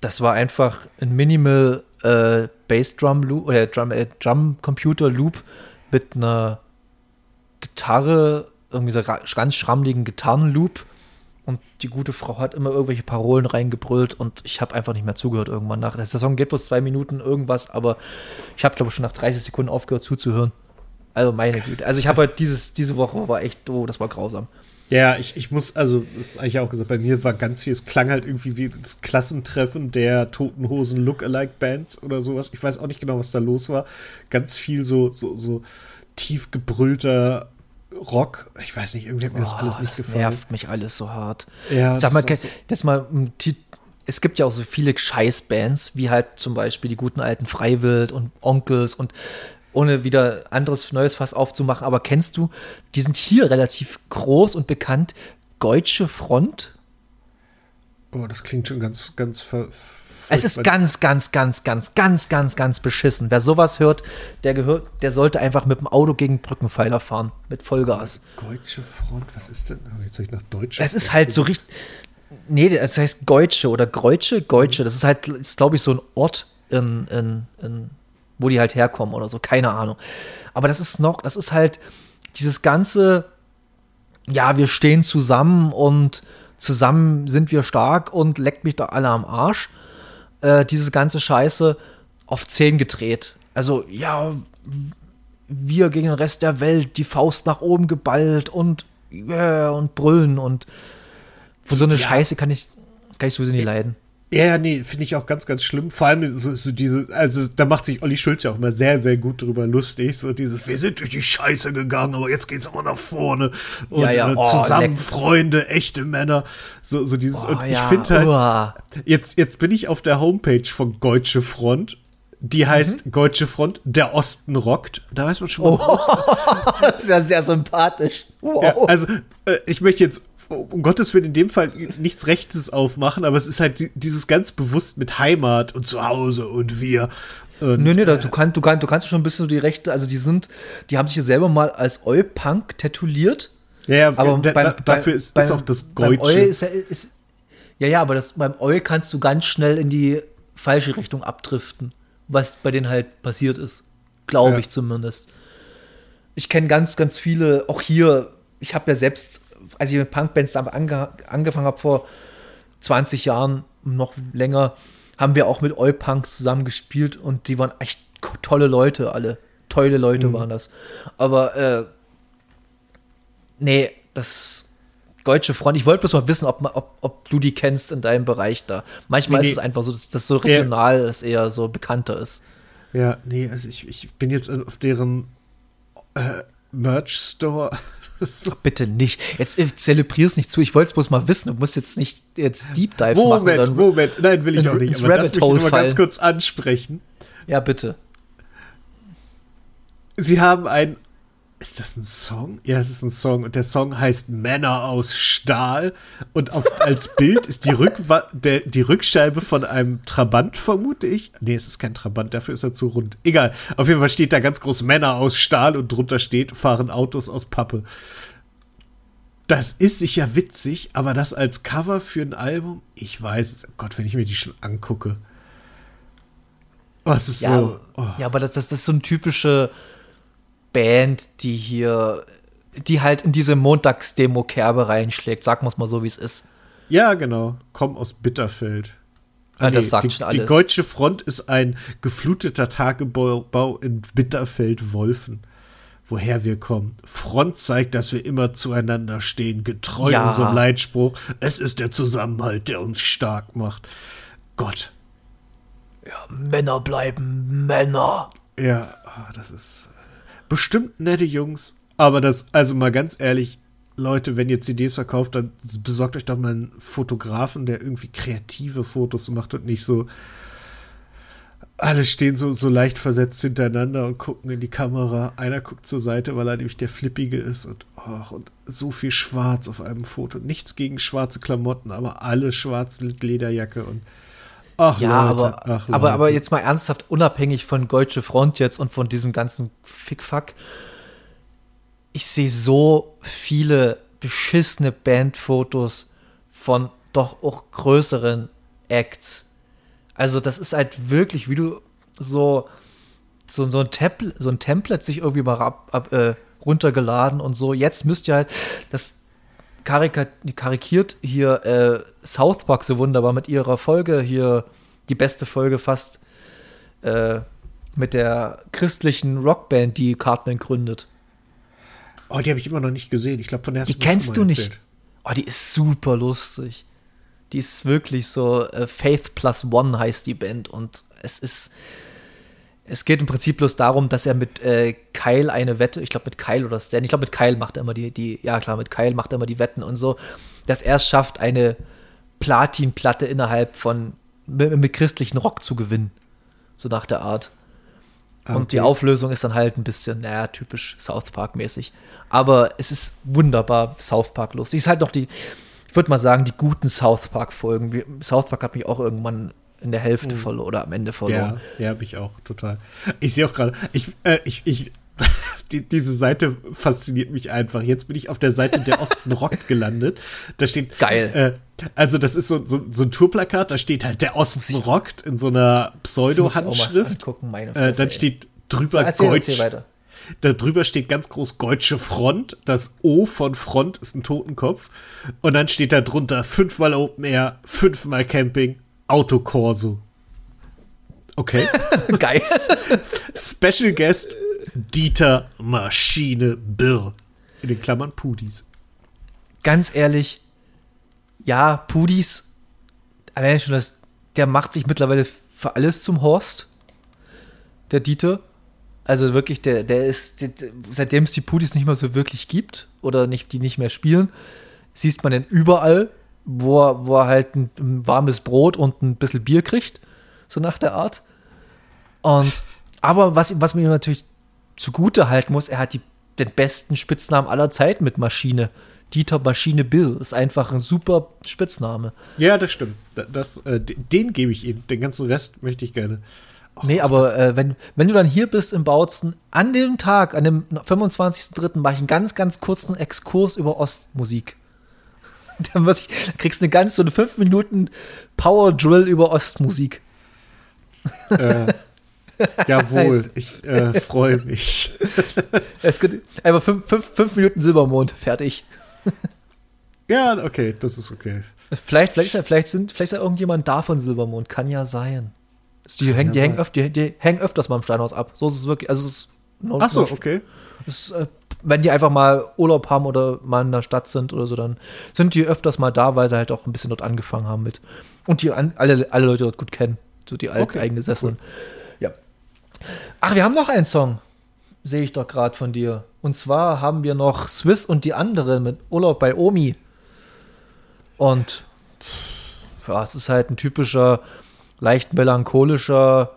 Das war einfach ein Minimal äh, Bass Drum Loop oder Drum, äh, Drum Computer Loop mit einer Gitarre, irgendwie so ganz schrammligen Gitarrenloop und die gute Frau hat immer irgendwelche Parolen reingebrüllt und ich habe einfach nicht mehr zugehört irgendwann nach. Der Song geht bloß zwei Minuten irgendwas, aber ich habe, glaube ich, schon nach 30 Sekunden aufgehört zuzuhören. Also meine Güte. Also ich habe halt dieses, diese Woche war echt, oh, das war grausam. Ja, ich, ich muss, also, das ist eigentlich auch gesagt, bei mir war ganz viel, es klang halt irgendwie wie das Klassentreffen der Toten Hosen Lookalike-Bands oder sowas. Ich weiß auch nicht genau, was da los war. Ganz viel so, so, so tief gebrüllter Rock. Ich weiß nicht, irgendwie hat mir das oh, alles nicht das gefallen. nervt mich alles so hart. Ja, Sag mal, das, so das mal, es gibt ja auch so viele Scheißbands, wie halt zum Beispiel die guten alten Freiwild und Onkels und ohne wieder anderes neues Fass aufzumachen, aber kennst du, die sind hier relativ groß und bekannt, Deutsche Front? Oh, das klingt schon ganz, ganz ver es ist ganz, ganz, ganz, ganz, ganz, ganz, ganz beschissen. Wer sowas hört, der gehört, der sollte einfach mit dem Auto gegen Brückenpfeiler fahren, mit Vollgas. Deutsche Front, was ist denn? Oh, jetzt soll ich nach Deutsch. Es ist halt so richtig. Nee, das heißt Deutsche oder Greutsche, Geutsche. Das ist halt, ist, glaube ich, so ein Ort in, in, in, wo die halt herkommen oder so, keine Ahnung. Aber das ist noch, das ist halt dieses ganze, ja, wir stehen zusammen und zusammen sind wir stark und leckt mich doch alle am Arsch äh, diese ganze Scheiße auf 10 gedreht. Also, ja, wir gegen den Rest der Welt, die Faust nach oben geballt und yeah, und brüllen und so eine ja. Scheiße kann ich, kann ich sowieso nicht leiden. Ja, ja, nee, finde ich auch ganz, ganz schlimm. Vor allem so, so diese, also da macht sich Olli Schulz ja auch immer sehr, sehr gut drüber lustig. So dieses, wir sind durch die Scheiße gegangen, aber jetzt geht's immer nach vorne. Und Ja, ja, äh, oh, zusammen leck. Freunde, echte Männer. So, so dieses, Oh, und ich ja, finde halt, uah. jetzt, jetzt bin ich auf der Homepage von Deutsche Front. Die heißt Mhm. Deutsche Front, der Osten rockt. Da weiß man schon mal, Oh. <laughs> Das ist ja sehr sympathisch. Wow. ja, also, äh, ich möchte jetzt um Gottes Willen in dem Fall nichts Rechtes aufmachen, aber es ist halt di- dieses ganz bewusst mit Heimat und Zuhause und wir. Und, Nö, nö, da- du, kannst, du, kannst, du kannst schon ein bisschen die Rechte, also die sind, die haben sich ja selber mal als Oi-Punk tätowiert. ja, ja, Aber da, beim, da, dafür ist, beim, ist auch das Deutsche. ist, ja- ist ja, ja, aber das, beim Oi kannst du ganz schnell in die falsche Richtung abdriften, was bei denen halt passiert ist. Glaube Ja. ich zumindest. Ich kenne ganz, ganz viele, auch hier, ich habe ja selbst, als ich mit Punkbands ange, angefangen habe vor 20 Jahren, noch länger, haben wir auch mit Oi-Punks zusammen gespielt und die waren echt tolle Leute, alle. Tolle Leute waren das. Aber äh, nee, das Deutsche Front, ich wollte bloß mal wissen, ob, ob, ob du die kennst in deinem Bereich da. Manchmal Nee, ist es einfach so, dass das so regional das eher so bekannter ist. Ja, nee, also ich, ich bin jetzt auf deren äh, Merch-Store. Bitte nicht. Jetzt äh, zelebrier's nicht zu. Ich wollte es bloß mal wissen. Du musst jetzt nicht jetzt Deep Dive machen. Moment, Moment, nein, will ich auch nicht. Aber das möchte ich mal ganz kurz ansprechen. Ja, bitte. Sie haben ein. Ist das ein Song? Ja, es ist ein Song. Und der Song heißt Männer aus Stahl. Und auf, als Bild ist die, Rückwa der, die Rückscheibe von einem Trabant, vermute ich. Nee, es ist kein Trabant, dafür ist er zu rund. Egal. Auf jeden Fall steht da ganz groß Männer aus Stahl und drunter steht, fahren Autos aus Pappe. Das ist sicher witzig, aber das als Cover für ein Album, ich weiß es. Oh Gott, wenn ich mir die schon angucke. Oh, es ist Ja, so. Oh. ja aber das, das, das ist so eine typische Band, die hier, die halt in diese Montagsdemo-Kerbe reinschlägt. Sagen wir es mal so, wie es ist. Ja, genau. Komm aus Bitterfeld. Ja, das sagt die, schon Die alles. Deutsche Front ist ein gefluteter Tagebau Bau in Bitterfeld-Wolfen. Woher wir kommen. Front zeigt, dass wir immer zueinander stehen, getreu Ja. unserem Leitspruch. Es ist der Zusammenhalt, der uns stark macht. Gott. Männer bleiben Männer. Ja, ah, das ist bestimmt nette Jungs. Aber das, also mal ganz ehrlich, Leute, wenn ihr CDs verkauft, dann besorgt euch doch mal einen Fotografen, der irgendwie kreative Fotos macht und nicht so. Alle stehen so, so leicht versetzt hintereinander und gucken in die Kamera. Einer guckt zur Seite, weil er nämlich der Flippige ist und, ach, und so viel Schwarz auf einem Foto. Nichts gegen schwarze Klamotten, aber alle schwarz mit Lederjacke und. Ach, Ja, Leute, aber, ach, aber, aber Leute. jetzt mal ernsthaft, unabhängig von Deutsche Front jetzt und von diesem ganzen Fickfuck. Ich sehe so viele beschissene Bandfotos von doch auch größeren Acts. Also, das ist halt wirklich, wie du so, so, so, ein, Templ so ein Template sich irgendwie mal ab, ab, äh, runtergeladen und so. Jetzt müsst ihr halt, das karika karikiert hier äh, South Park so wunderbar mit ihrer Folge hier, die beste Folge fast, äh, mit der christlichen Rockband, die Cartman gründet. Oh, die habe ich immer noch nicht gesehen. Ich glaube, von der hast Die kennst du nicht. erzählt. Oh, die ist super lustig. Die ist wirklich so, äh, Faith Plus One heißt die Band und es ist, es geht im Prinzip bloß darum, dass er mit äh, Kyle eine Wette, ich glaube mit Kyle oder Stan, ich glaube mit Kyle macht er immer die, die, ja klar, mit Kyle macht er immer die Wetten und so, dass er es schafft, eine Platinplatte innerhalb von, mit, mit christlichen Rock zu gewinnen. So nach der Art. Ah, Und die. Auflösung ist dann halt ein bisschen, naja, typisch South Park-mäßig. Aber es ist wunderbar South Park lustig. Ist halt noch die, ich würde mal sagen, die guten South Park-Folgen. South Park hat mich auch irgendwann in der Hälfte verloren oder am Ende verloren. Ja, ja, habe ich auch total. Ich sehe auch gerade, ich, äh, ich, ich, <laughs> die, diese Seite fasziniert mich einfach. Jetzt bin ich auf der Seite der Osten <laughs> rockt gelandet. Da steht Geil. Äh, also das ist so, so, so ein Tourplakat. Da steht halt der Osten rockt in so einer Pseudo-Handschrift. Äh, dann steht drüber erzähl, Deutsch. erzähl. Da drüber steht ganz groß Deutsche Front. Das O von Front ist ein Totenkopf. Und dann steht da drunter fünfmal Open Air, fünfmal Camping, Autokorso. Okay. <laughs> Geil. Special Guest Dieter Maschine Birr. In den Klammern Pudis. Ganz ehrlich, ja, Pudis, allein schon das der macht sich mittlerweile für alles zum Horst. Der Dieter. Also wirklich, der, der ist, der, seitdem es die Putis nicht mehr so wirklich gibt oder nicht, die nicht mehr spielen, siehst man den überall, wo er, wo er halt ein, ein warmes Brot und ein bisschen Bier kriegt, so nach der Art. Und aber was, was man ihm natürlich zugute halten muss, er hat die, den besten Spitznamen aller Zeiten mit Maschine. Dieter Maschine Bill ist einfach ein super Spitzname. Ja, das stimmt. Das, äh, den gebe ich ihm. Den ganzen Rest möchte ich gerne. Oh, nee, aber äh, wenn, wenn du dann hier bist im Bautzen, an dem Tag, an dem 25.03. mache ich einen ganz, ganz kurzen Exkurs über Ostmusik. <laughs> dann, ich, dann kriegst du eine ganz, so eine 5 Minuten Power Drill über Ostmusik. Äh, <laughs> jawohl, ich äh, freue mich. <laughs> es gibt einfach 5 Minuten Silbermond, fertig. ja, okay, das ist okay. Vielleicht, vielleicht, ist vielleicht, sind, vielleicht ist ja irgendjemand da von Silbermond, kann ja sein. Die, hängen, die, hängen öf die, die, hängen öfters mal im Steinhaus ab. So ist es wirklich. Also es ist no, Ach so, no, okay. Ist, äh, wenn die einfach mal Urlaub haben oder mal in der Stadt sind oder so, dann sind die öfters mal da, weil sie halt auch ein bisschen dort angefangen haben mit. Und die an, alle, alle Leute dort gut kennen. So die alten okay, Eingesessenen. Cool. Ja. Ach, wir haben noch einen Song. Sehe ich doch gerade von dir. Und zwar haben wir noch Swiss und die anderen mit Urlaub bei Omi. Und ja, es ist halt ein typischer leicht melancholischer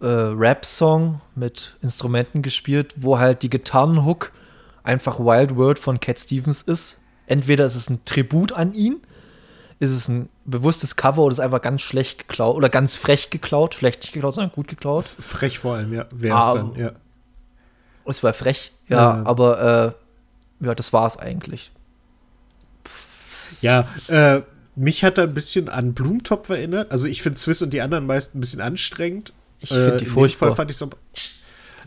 äh, Rap-Song mit Instrumenten gespielt, wo halt die Gitarrenhook einfach Wild World von Cat Stevens ist. Entweder ist es ein Tribut an ihn, ist es ein bewusstes Cover oder ist es einfach ganz schlecht geklaut oder ganz frech geklaut. Schlecht nicht geklaut, sondern gut geklaut. Frech vor allem, ja. Wäre es ah, dann, ja. Es war frech, ja, ja. aber äh, ja, das war es eigentlich. Ja, äh, mich hat er ein bisschen an Blumentopf erinnert. Also ich finde Swiss und die anderen meist ein bisschen anstrengend. Ich finde die äh, furchtbar. Fand so,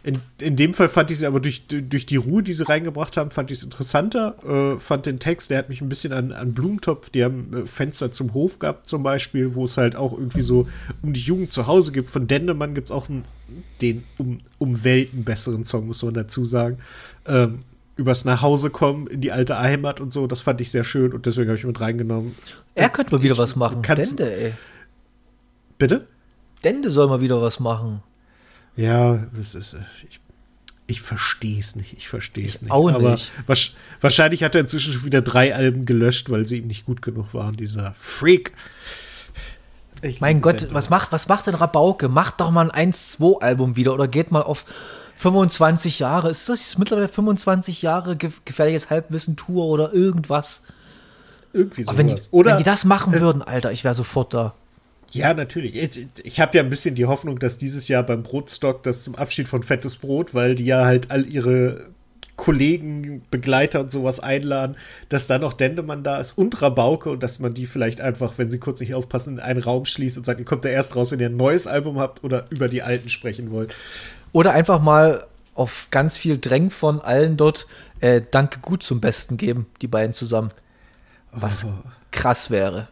in, in, dem Fall fand ich sie aber durch, durch die Ruhe, die sie reingebracht haben, fand ich es interessanter. Äh, fand den Text, der hat mich ein bisschen an, an Blumentopf, die haben äh, Fenster zum Hof gehabt zum Beispiel, wo es halt auch irgendwie so um die Jugend zu Hause gibt. Von Dendemann gibt es auch einen, den um, um Welten besseren Song, muss man dazu sagen. Ähm, übers Nachhause kommen in die alte Heimat und so. Das fand ich sehr schön und deswegen habe ich mit reingenommen. Er könnte mal wieder ich, was machen. Dende, ey. Bitte? Dende soll mal wieder was machen. Ja, das ist. Ich, ich verstehe es nicht. Ich verstehe es nicht. Auch Aber nicht. wahrscheinlich hat er inzwischen schon wieder drei Alben gelöscht, weil sie ihm nicht gut genug waren, dieser Freak. Ich mein Gott, was macht, was macht denn Rabauke? Macht doch mal ein 1-2-Album wieder oder geht mal auf 25 Jahre, ist das mittlerweile 25 Jahre gefährliches Halbwissen-Tour oder irgendwas? Irgendwie so. Wenn, die, oder, wenn die das machen äh, würden, Alter, ich wäre sofort da. Ja, natürlich. Ich, ich habe ja ein bisschen die Hoffnung, dass dieses Jahr beim Brotstock das zum Abschied von Fettes Brot, weil die ja halt all ihre Kollegen, Begleiter und sowas einladen, dass da noch Dendemann da ist und Rabauke und dass man die vielleicht einfach, wenn sie kurz nicht aufpassen, in einen Raum schließt und sagt, ihr kommt da erst raus, wenn ihr ein neues Album habt oder über die alten sprechen wollt. Oder einfach mal auf ganz viel Drängen von allen dort äh, Danke gut zum Besten geben, die beiden zusammen. Was oh. krass wäre.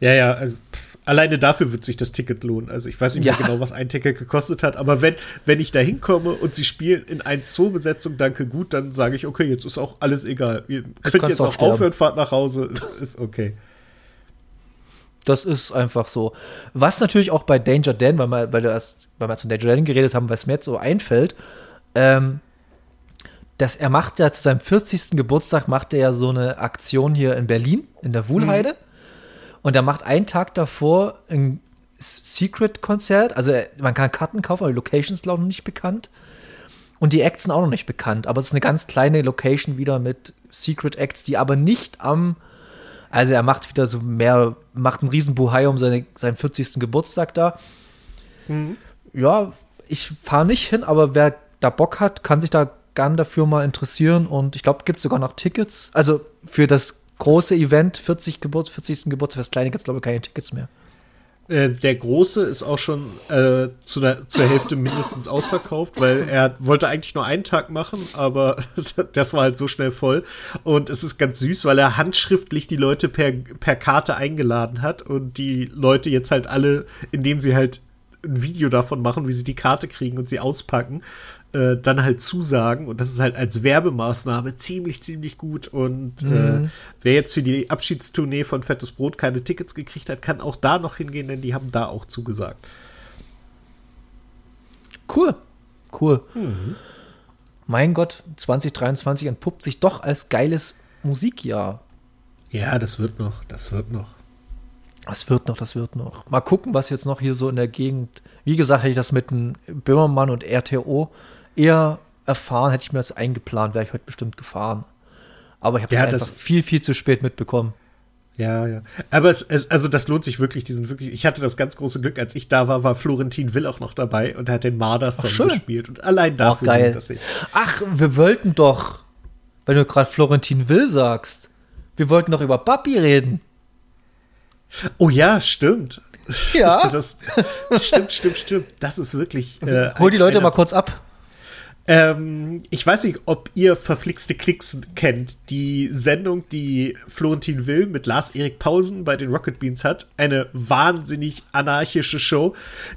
Ja, ja, also pff, alleine dafür wird sich das Ticket lohnen. Also ich weiß nicht mehr ja. genau, was ein Ticket gekostet hat, aber wenn, wenn ich da hinkomme und sie spielen in 1-2-Besetzung Danke gut, dann sage ich, okay, jetzt ist auch alles egal. Ihr könnt jetzt auch aufhören, fahrt nach Hause, ist, ist okay. Das ist einfach so. Was natürlich auch bei Danger Dan, weil wir, weil wir erst, weil wir erst von Danger Dan geredet haben, was mir jetzt so einfällt, ähm, dass er macht ja zu seinem 40. Geburtstag macht er ja so eine Aktion hier in Berlin, in der Wuhlheide. Mhm. Und er macht einen Tag davor ein Secret-Konzert. Also man kann Karten kaufen, aber die Location ist, glaube ich, noch nicht bekannt. Und die Acts sind auch noch nicht bekannt. Aber es ist eine ganz kleine Location wieder mit Secret Acts, die aber nicht am also er macht wieder so mehr, macht einen riesen Buhai um seine, seinen 40. Geburtstag da. Mhm. Ja, ich fahre nicht hin, aber wer da Bock hat, kann sich da gern dafür mal interessieren. Und ich glaube, gibt sogar noch Tickets. Also für das große Event, 40 Geburts, 40. Geburtstag, das kleine gibt es, glaube ich, keine Tickets mehr. Äh, der große ist auch schon äh, zu der, zur Hälfte <laughs> mindestens ausverkauft, weil er wollte eigentlich nur einen Tag machen, aber <laughs> das war halt so schnell voll. Und es ist ganz süß, weil er handschriftlich die Leute per, per Karte eingeladen hat und die Leute jetzt halt alle, indem sie halt ein Video davon machen, wie sie die Karte kriegen und sie auspacken, äh, dann halt zusagen. Und das ist halt als Werbemaßnahme ziemlich, ziemlich gut. Und äh, mhm. äh, wer jetzt für die Abschiedstournee von Fettes Brot keine Tickets gekriegt hat, kann auch da noch hingehen, denn die haben da auch zugesagt. Cool. Cool. Mhm. Mein Gott, 2023 entpuppt sich doch als geiles Musikjahr. Ja, das wird noch, das wird noch. Das wird noch, das wird noch. Mal gucken, was jetzt noch hier so in der Gegend. Wie gesagt, hätte ich das mit einem Böhmermann und RTO eher erfahren, hätte ich mir das eingeplant, wäre ich heute bestimmt gefahren. Aber ich habe ja, das einfach viel, viel zu spät mitbekommen. Ja, ja. Aber es, es, also das lohnt sich wirklich, diesen wirklich. Ich hatte das ganz große Glück, als ich da war, war Florentin Will auch noch dabei und hat den Marder-Song gespielt. Und allein dafür Ach, geil. das sich. Ach, wir wollten doch, wenn du gerade Florentin Will sagst, wir wollten doch über Papi reden. Oh ja, stimmt. Ja. <laughs> Das, stimmt, stimmt, stimmt. Das ist wirklich. Äh, Hol die Leute mal kurz ab. Ähm, ich weiß nicht, ob ihr verflixte Klicks kennt. Die Sendung, die Florentin Will mit Lars-Erik Pausen bei den Rocket Beans hat. Eine wahnsinnig anarchische Show,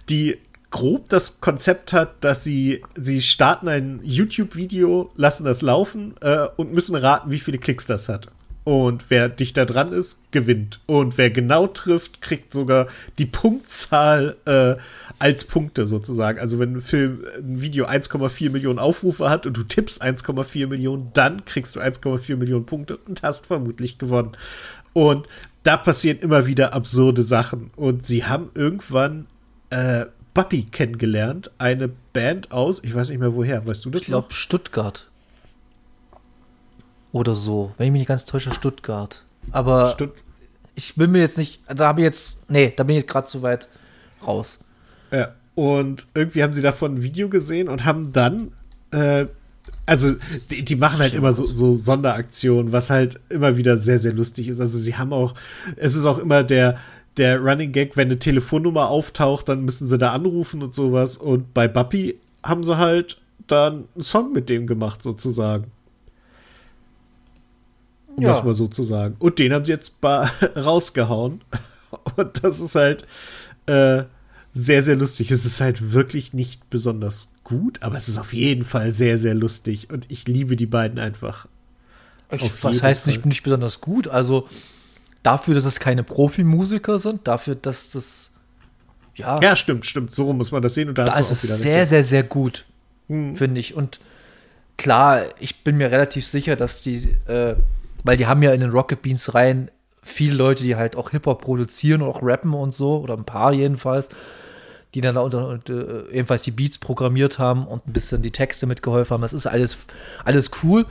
die grob das Konzept hat, dass sie, sie starten ein YouTube-Video, lassen das laufen äh, und müssen raten, wie viele Klicks das hat. Und wer dichter dran ist, gewinnt. Und wer genau trifft, kriegt sogar die Punktzahl äh, als Punkte sozusagen. Also wenn ein Film, ein Video 1,4 Millionen Aufrufe hat und du tippst 1,4 Millionen, dann kriegst du 1,4 Millionen Punkte und hast vermutlich gewonnen. Und da passieren immer wieder absurde Sachen. Und sie haben irgendwann äh, Buppy kennengelernt, eine Band aus, ich weiß nicht mehr woher, weißt du das? Ich glaube Stuttgart. Oder so. Wenn ich mich nicht ganz täusche, Stuttgart. Aber Stutt ich will mir jetzt nicht, da habe ich jetzt, nee, da bin ich jetzt gerade zu weit raus. Ja, und irgendwie haben sie davon ein Video gesehen und haben dann, äh, also die, die machen halt Stimmt. immer so, so Sonderaktionen, was halt immer wieder sehr, sehr lustig ist. Also sie haben auch, es ist auch immer der, der Running Gag, wenn eine Telefonnummer auftaucht, dann müssen sie da anrufen und sowas. Und bei Buppy haben sie halt dann einen Song mit dem gemacht, sozusagen um ja. das mal so zu sagen. Und den haben sie jetzt <laughs> rausgehauen. Und das ist halt äh, sehr, sehr lustig. Es ist halt wirklich nicht besonders gut, aber es ist auf jeden Fall sehr, sehr lustig. Und ich liebe die beiden einfach. Ich, was heißt nicht, nicht besonders gut? Also dafür, dass es keine Profimusiker sind, dafür, dass das ja. Ja, stimmt, stimmt. So muss man das sehen. Und da, da ist es sehr, sehr, sehr gut, hm. finde ich. Und klar, ich bin mir relativ sicher, dass die äh, weil die haben ja in den Rocket Beans rein viele Leute, die halt auch Hip-Hop produzieren und auch rappen und so, oder ein paar jedenfalls, die dann da unter, und, äh, ebenfalls die Beats programmiert haben und ein bisschen die Texte mitgeholfen haben. Das ist alles, alles cool.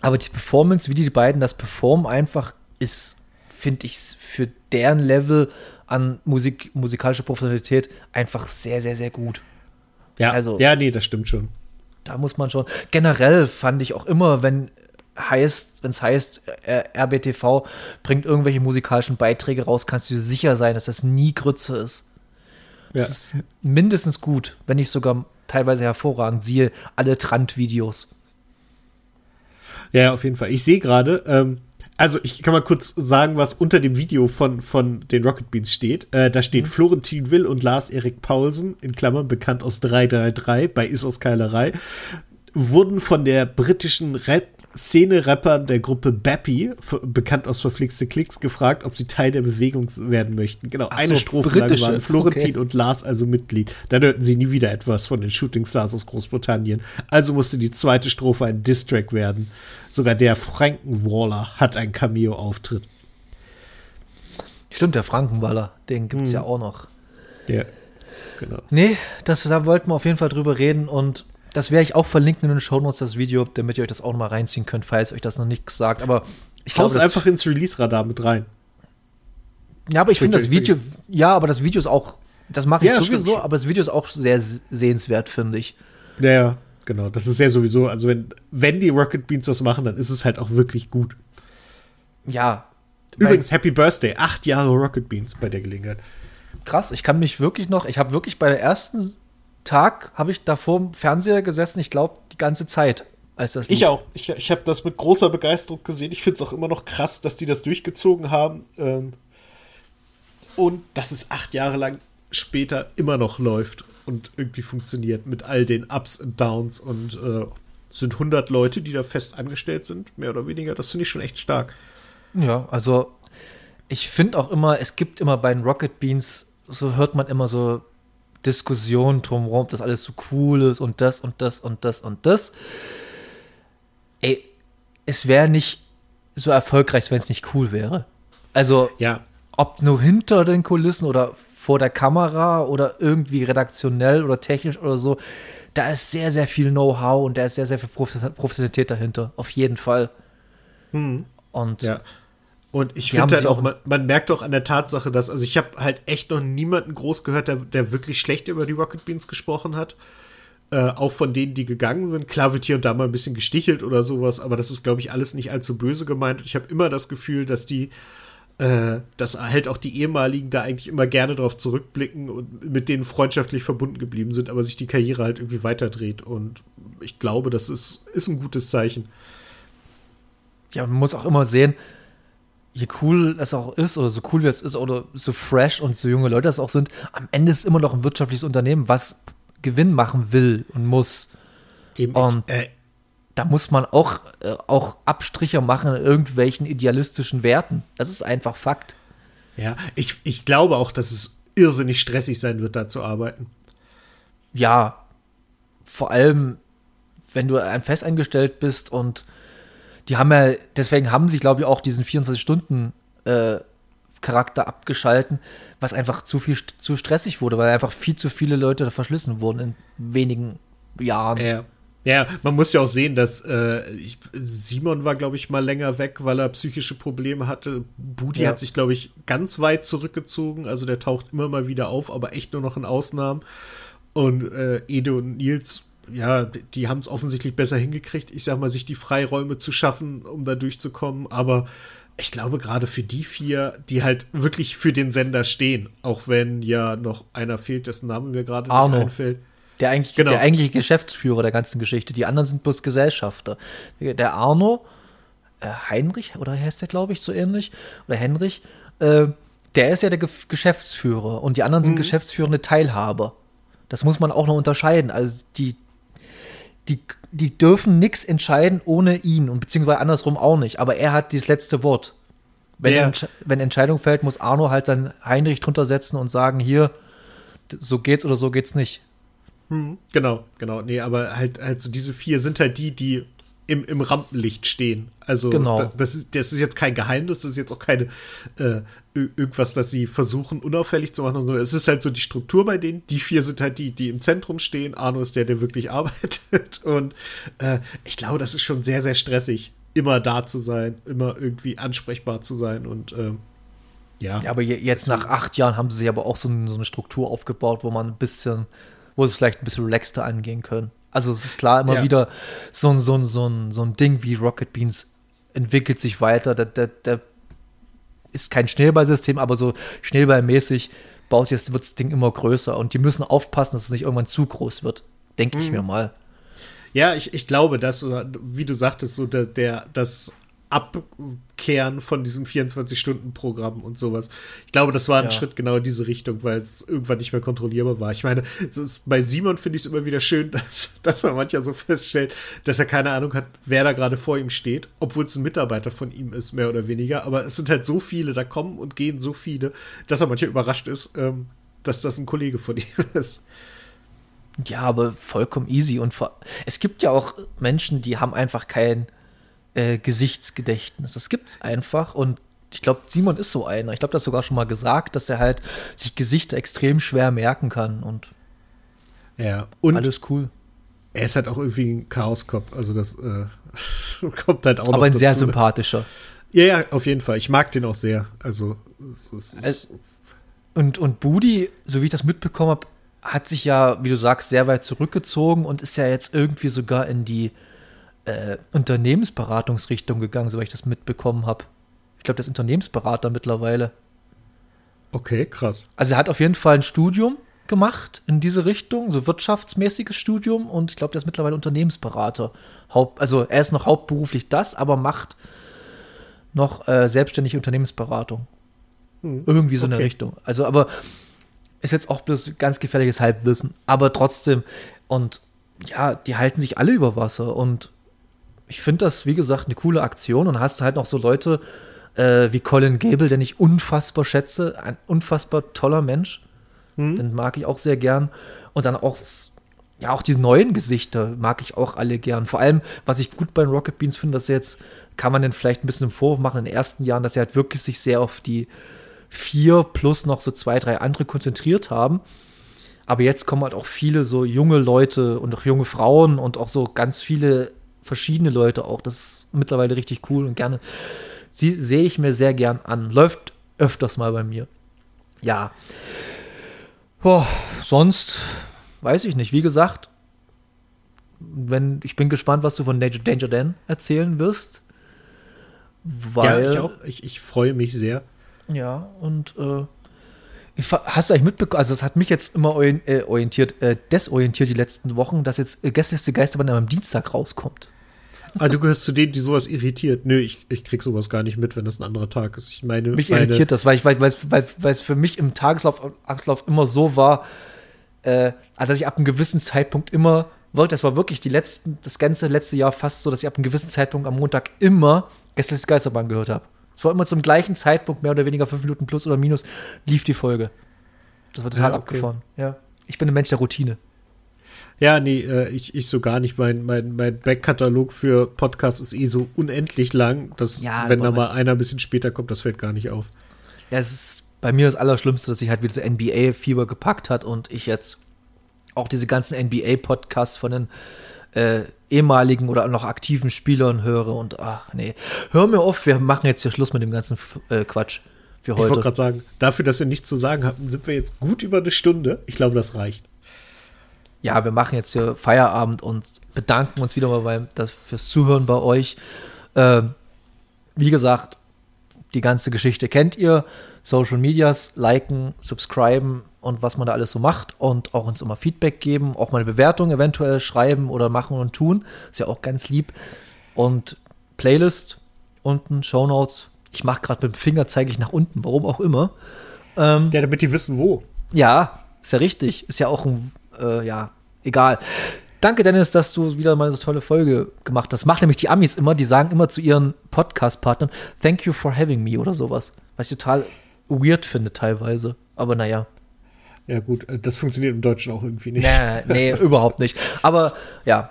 Aber die Performance, wie die beiden das performen, einfach ist, finde ich, für deren Level an Musik, musikalischer Professionalität einfach sehr, sehr, sehr gut. Ja, also, ja, nee, das stimmt schon. Da muss man schon. Generell fand ich auch immer, wenn heißt, wenn es heißt, RBTV bringt irgendwelche musikalischen Beiträge raus, kannst du sicher sein, dass das nie Grütze ist. Ja. Das ist mindestens gut, wenn nicht sogar teilweise hervorragend. Siehe alle Trant-Videos. Ja, auf jeden Fall. Ich sehe gerade, ähm, also ich kann mal kurz sagen, was unter dem Video von, von den Rocket Beans steht. Äh, da steht mhm. Florentin Will und Lars-Erik Paulsen, in Klammern bekannt aus 333 bei Isos Keilerei, wurden von der britischen Rap Szene-Rappern der Gruppe Bappy, bekannt aus Verflixte Klicks, gefragt, ob sie Teil der Bewegung werden möchten. Genau, Ach eine so, Strophe lang waren Florentin okay. und Lars also Mitglied. Dann hörten sie nie wieder etwas von den Shooting Stars aus Großbritannien. Also musste die zweite Strophe ein Distrack werden. Sogar der Frankenwaller hat einen Cameo-Auftritt. Stimmt, der Frankenwaller, den gibt es hm. ja auch noch. Ja, genau. Nee, das, da wollten wir auf jeden Fall drüber reden und das werde ich auch verlinken in den Shownotes, das Video, damit ihr euch das auch noch mal reinziehen könnt, falls euch das noch nichts sagt. Aber ich glaube. einfach ins Release-Radar mit rein. Ja, aber ich finde das Video, ja, aber das Video ist auch, das mache ich ja, sowieso, stimmt. aber das Video ist auch sehr sehenswert, finde ich. Ja, ja, genau. Das ist ja sowieso, also wenn, wenn die Rocket Beans was machen, dann ist es halt auch wirklich gut. Ja. Übrigens, Happy Birthday, acht Jahre Rocket Beans bei der Gelegenheit. Krass, ich kann mich wirklich noch, ich habe wirklich bei der ersten Tag habe ich da vor dem Fernseher gesessen, ich glaube, die ganze Zeit. Als das ich auch. Ich, ich habe das mit großer Begeisterung gesehen. Ich finde es auch immer noch krass, dass die das durchgezogen haben. Ähm, und das ist acht Jahre lang später immer noch läuft und irgendwie funktioniert mit all den Ups und Downs und äh, sind 100 Leute, die da fest angestellt sind, mehr oder weniger. Das finde ich schon echt stark. Ja, also ich finde auch immer, es gibt immer bei den Rocket Beans, so hört man immer so Diskussionen drumherum, ob das alles so cool ist und das und das und das und das. Ey, es wäre nicht so erfolgreich, wenn es nicht cool wäre. Also, ja. ob nur hinter den Kulissen oder vor der Kamera oder irgendwie redaktionell oder technisch oder so, da ist sehr, sehr viel Know-how und da ist sehr, sehr viel Professionalität dahinter. Auf jeden Fall. Hm. Und ja. Und ich finde halt auch, man, man, merkt auch an der Tatsache, dass, also ich habe halt echt noch niemanden groß gehört, der, der wirklich schlecht über die Rocket Beans gesprochen hat. Äh, auch von denen, die gegangen sind. Klar wird hier und da mal ein bisschen gestichelt oder sowas, aber das ist, glaube ich, alles nicht allzu böse gemeint. Und ich habe immer das Gefühl, dass die, äh, dass halt auch die ehemaligen da eigentlich immer gerne darauf zurückblicken und mit denen freundschaftlich verbunden geblieben sind, aber sich die Karriere halt irgendwie weiterdreht. Und ich glaube, das ist, ist ein gutes Zeichen. Ja, man muss auch immer sehen, je cool es auch ist oder so cool wie es ist oder so fresh und so junge Leute es auch sind, am Ende ist es immer noch ein wirtschaftliches Unternehmen, was Gewinn machen will und muss. Eben, und äh, da muss man auch, äh, auch Abstriche machen in irgendwelchen idealistischen Werten. Das ist einfach Fakt. Ja, ich, ich glaube auch, dass es irrsinnig stressig sein wird, da zu arbeiten. Ja, vor allem, wenn du ein Fest eingestellt bist und die haben ja, deswegen haben sie, glaube ich, auch diesen 24-Stunden-Charakter äh, abgeschalten, was einfach zu viel zu stressig wurde, weil einfach viel zu viele Leute verschlissen wurden in wenigen Jahren. Ja. Ja, man muss ja auch sehen, dass äh, Simon war, glaube ich, mal länger weg, weil er psychische Probleme hatte. Budi ja. hat sich, glaube ich, ganz weit zurückgezogen. Also der taucht immer mal wieder auf, aber echt nur noch in Ausnahmen. Und äh, Ede und Nils ja, die haben es offensichtlich besser hingekriegt, ich sag mal, sich die Freiräume zu schaffen, um da durchzukommen. Aber ich glaube, gerade für die vier, die halt wirklich für den Sender stehen, auch wenn ja noch einer fehlt, dessen Name mir gerade nicht einfällt. Der, eigentlich, genau. der eigentliche Geschäftsführer der ganzen Geschichte. Die anderen sind bloß Gesellschafter. Der Arno, äh, Heinrich, oder heißt der, glaube ich, so ähnlich, oder Henrich, äh, der ist ja der Ge Geschäftsführer und die anderen sind mhm. geschäftsführende Teilhaber. Das muss man auch noch unterscheiden. Also die, die, die dürfen nichts entscheiden ohne ihn und beziehungsweise andersrum auch nicht. Aber er hat dieses letzte Wort. Wenn, Entsch wenn Entscheidung fällt, muss Arno halt dann Heinrich drunter setzen und sagen, hier, so geht's oder so geht's nicht. Hm, genau, genau. Nee, aber halt, halt so diese vier sind halt die, die im, im Rampenlicht stehen. Also genau. das, ist, das ist jetzt kein Geheimnis, das ist jetzt auch keine äh, irgendwas, das sie versuchen unauffällig zu machen, sondern es ist halt so die Struktur bei denen. Die vier sind halt die, die im Zentrum stehen. Arno ist der, der wirklich <laughs> arbeitet. Und äh, ich glaube, das ist schon sehr, sehr stressig, immer da zu sein, immer irgendwie ansprechbar zu sein und äh, ja. ja. Aber jetzt nach acht Jahren haben sie aber auch so, so eine Struktur aufgebaut, wo man ein bisschen, wo sie es vielleicht ein bisschen relaxter angehen können. Also es ist klar immer ja. wieder so, so, so, so ein Ding wie Rocket Beans entwickelt sich weiter. Da, da, da ist kein Schneeballsystem, aber so Schneeballmäßig baut jetzt wird das Ding immer größer und die müssen aufpassen, dass es nicht irgendwann zu groß wird. Denke ich mhm. mir mal. Ja, ich, ich glaube, dass, wie du sagtest, so der, der, das Abkehren von diesem 24-Stunden-Programm und sowas. Ich glaube, das war ein ja. Schritt genau in diese Richtung, weil es irgendwann nicht mehr kontrollierbar war. Ich meine, ist, bei Simon finde ich es immer wieder schön, <laughs> dass, dass man manchmal so feststellt, dass er keine Ahnung hat, wer da gerade vor ihm steht, obwohl es ein Mitarbeiter von ihm ist, mehr oder weniger. Aber es sind halt so viele, da kommen und gehen so viele, dass er manchmal überrascht ist, ähm, dass das ein Kollege von ihm <laughs> ist. Ja, aber vollkommen easy. Und es gibt ja auch Menschen, die haben einfach kein äh, Gesichtsgedächtnis. Das gibt es einfach und ich glaube, Simon ist so einer. Ich glaube, das sogar schon mal gesagt, dass er halt sich Gesichter extrem schwer merken kann und ja, und alles cool. Er ist halt auch irgendwie ein Chaoskopf, also das äh, <laughs> kommt halt auch Aber ein sehr sympathischer. Ja, ja, auf jeden Fall. Ich mag den auch sehr. Also, es, es, also und, und Budi, so wie ich das mitbekommen habe, hat sich ja, wie du sagst, sehr weit zurückgezogen und ist ja jetzt irgendwie sogar in die äh, Unternehmensberatungsrichtung gegangen, soweit ich das mitbekommen habe. Ich glaube, der ist Unternehmensberater mittlerweile. Okay, krass. Also er hat auf jeden Fall ein Studium gemacht in diese Richtung, so wirtschaftsmäßiges Studium und ich glaube, der ist mittlerweile Unternehmensberater. Haupt, also er ist noch hauptberuflich das, aber macht noch äh, selbstständig Unternehmensberatung. Hm, Irgendwie so okay. eine Richtung. Also, aber ist jetzt auch bloß ganz gefährliches Halbwissen, aber trotzdem. Und ja, die halten sich alle über Wasser. Und ich finde das, wie gesagt, eine coole Aktion. Und hast halt noch so Leute äh, wie Colin Gable, den ich unfassbar schätze. Ein unfassbar toller Mensch. Hm. Den mag ich auch sehr gern. Und dann auch, ja, auch diese neuen Gesichter mag ich auch alle gern. Vor allem, was ich gut bei den Rocket Beans finde, dass jetzt, kann man den vielleicht ein bisschen im Vorwurf machen in den ersten Jahren, dass er halt wirklich sich sehr auf die vier plus noch so zwei, drei andere konzentriert haben. Aber jetzt kommen halt auch viele so junge Leute und auch junge Frauen und auch so ganz viele verschiedene Leute auch. Das ist mittlerweile richtig cool und gerne. Sie sehe ich mir sehr gern an. Läuft öfters mal bei mir. Ja. Boah, sonst weiß ich nicht. Wie gesagt, wenn, ich bin gespannt, was du von Danger, Danger Dan erzählen wirst. Weil, ja, ich auch. Ich, ich freue mich sehr. Ja, und äh, hast du eigentlich mitbekommen, also es hat mich jetzt immer äh, orientiert, äh, desorientiert die letzten Wochen, dass jetzt äh, Gästeliste Geisterbahn am Dienstag rauskommt. Ah, du gehörst zu denen, die sowas irritiert. Nö, ich, ich krieg sowas gar nicht mit, wenn das ein anderer Tag ist. Ich meine, mich meine irritiert das, weil ich, weil, weil, weil, weil es für mich im Tageslauf Ablauf immer so war, äh, dass ich ab einem gewissen Zeitpunkt immer wollte, das war wirklich die letzten, das ganze letzte Jahr fast so, dass ich ab einem gewissen Zeitpunkt am Montag immer Gästeliste Geisterbahn gehört habe. Es war immer zum gleichen Zeitpunkt, mehr oder weniger fünf Minuten plus oder minus, lief die Folge. Das war total ja, okay. abgefahren. Ja. Ich bin ein Mensch der Routine. Ja, nee, äh, ich, ich so gar nicht. Mein, mein, mein Backkatalog für Podcasts ist eh so unendlich lang, dass, ja, wenn da mal einer ein bisschen später kommt, das fällt gar nicht auf. Ja, es ist bei mir das Allerschlimmste, dass sich halt wieder so NBA-Fieber gepackt hat und ich jetzt auch diese ganzen NBA-Podcasts von den äh, ehemaligen oder noch aktiven Spielern höre und ach nee, hör mir auf, wir machen jetzt hier Schluss mit dem ganzen äh, Quatsch für heute. Ich wollte gerade sagen, dafür, dass wir nichts zu sagen hatten, sind wir jetzt gut über eine Stunde. Ich glaube, das reicht. Ja, wir machen jetzt hier Feierabend und bedanken uns wieder mal beim, das, fürs Zuhören bei euch. Ähm, wie gesagt, die ganze Geschichte kennt ihr. Social Medias, liken, subscriben und was man da alles so macht und auch uns immer Feedback geben, auch mal eine Bewertung eventuell schreiben oder machen und tun. Ist ja auch ganz lieb. Und Playlist unten, Show Notes. Ich mache gerade mit dem Finger, zeige ich nach unten, warum auch immer. Ähm, ja, damit die wissen, wo. Ja, ist ja richtig. Ist ja auch ein, äh, ja, egal. Danke, Dennis, dass du wieder mal so tolle Folge gemacht hast. Macht nämlich die Amis immer, die sagen immer zu ihren Podcast-Partnern, thank you for having me oder sowas. Was ich total weird finde teilweise. Aber naja. Ja, gut, äh, das funktioniert im Deutschen auch irgendwie nicht. Nee, nee <laughs> überhaupt nicht. Aber ja,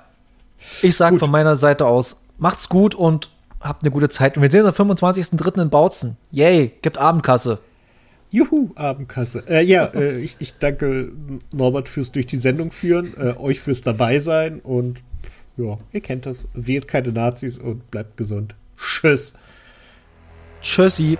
ich sage von meiner Seite aus, macht's gut und habt eine gute Zeit. Und wir sehen uns am 25.03. in Bautzen. Yay, gibt Abendkasse. Juhu, Abendkasse. Äh, ja, äh, ich, ich, danke Norbert fürs durch die Sendung führen, äh, euch fürs dabei sein und ja, ihr kennt das. Wählt keine Nazis und bleibt gesund. Tschüss. Tschüssi.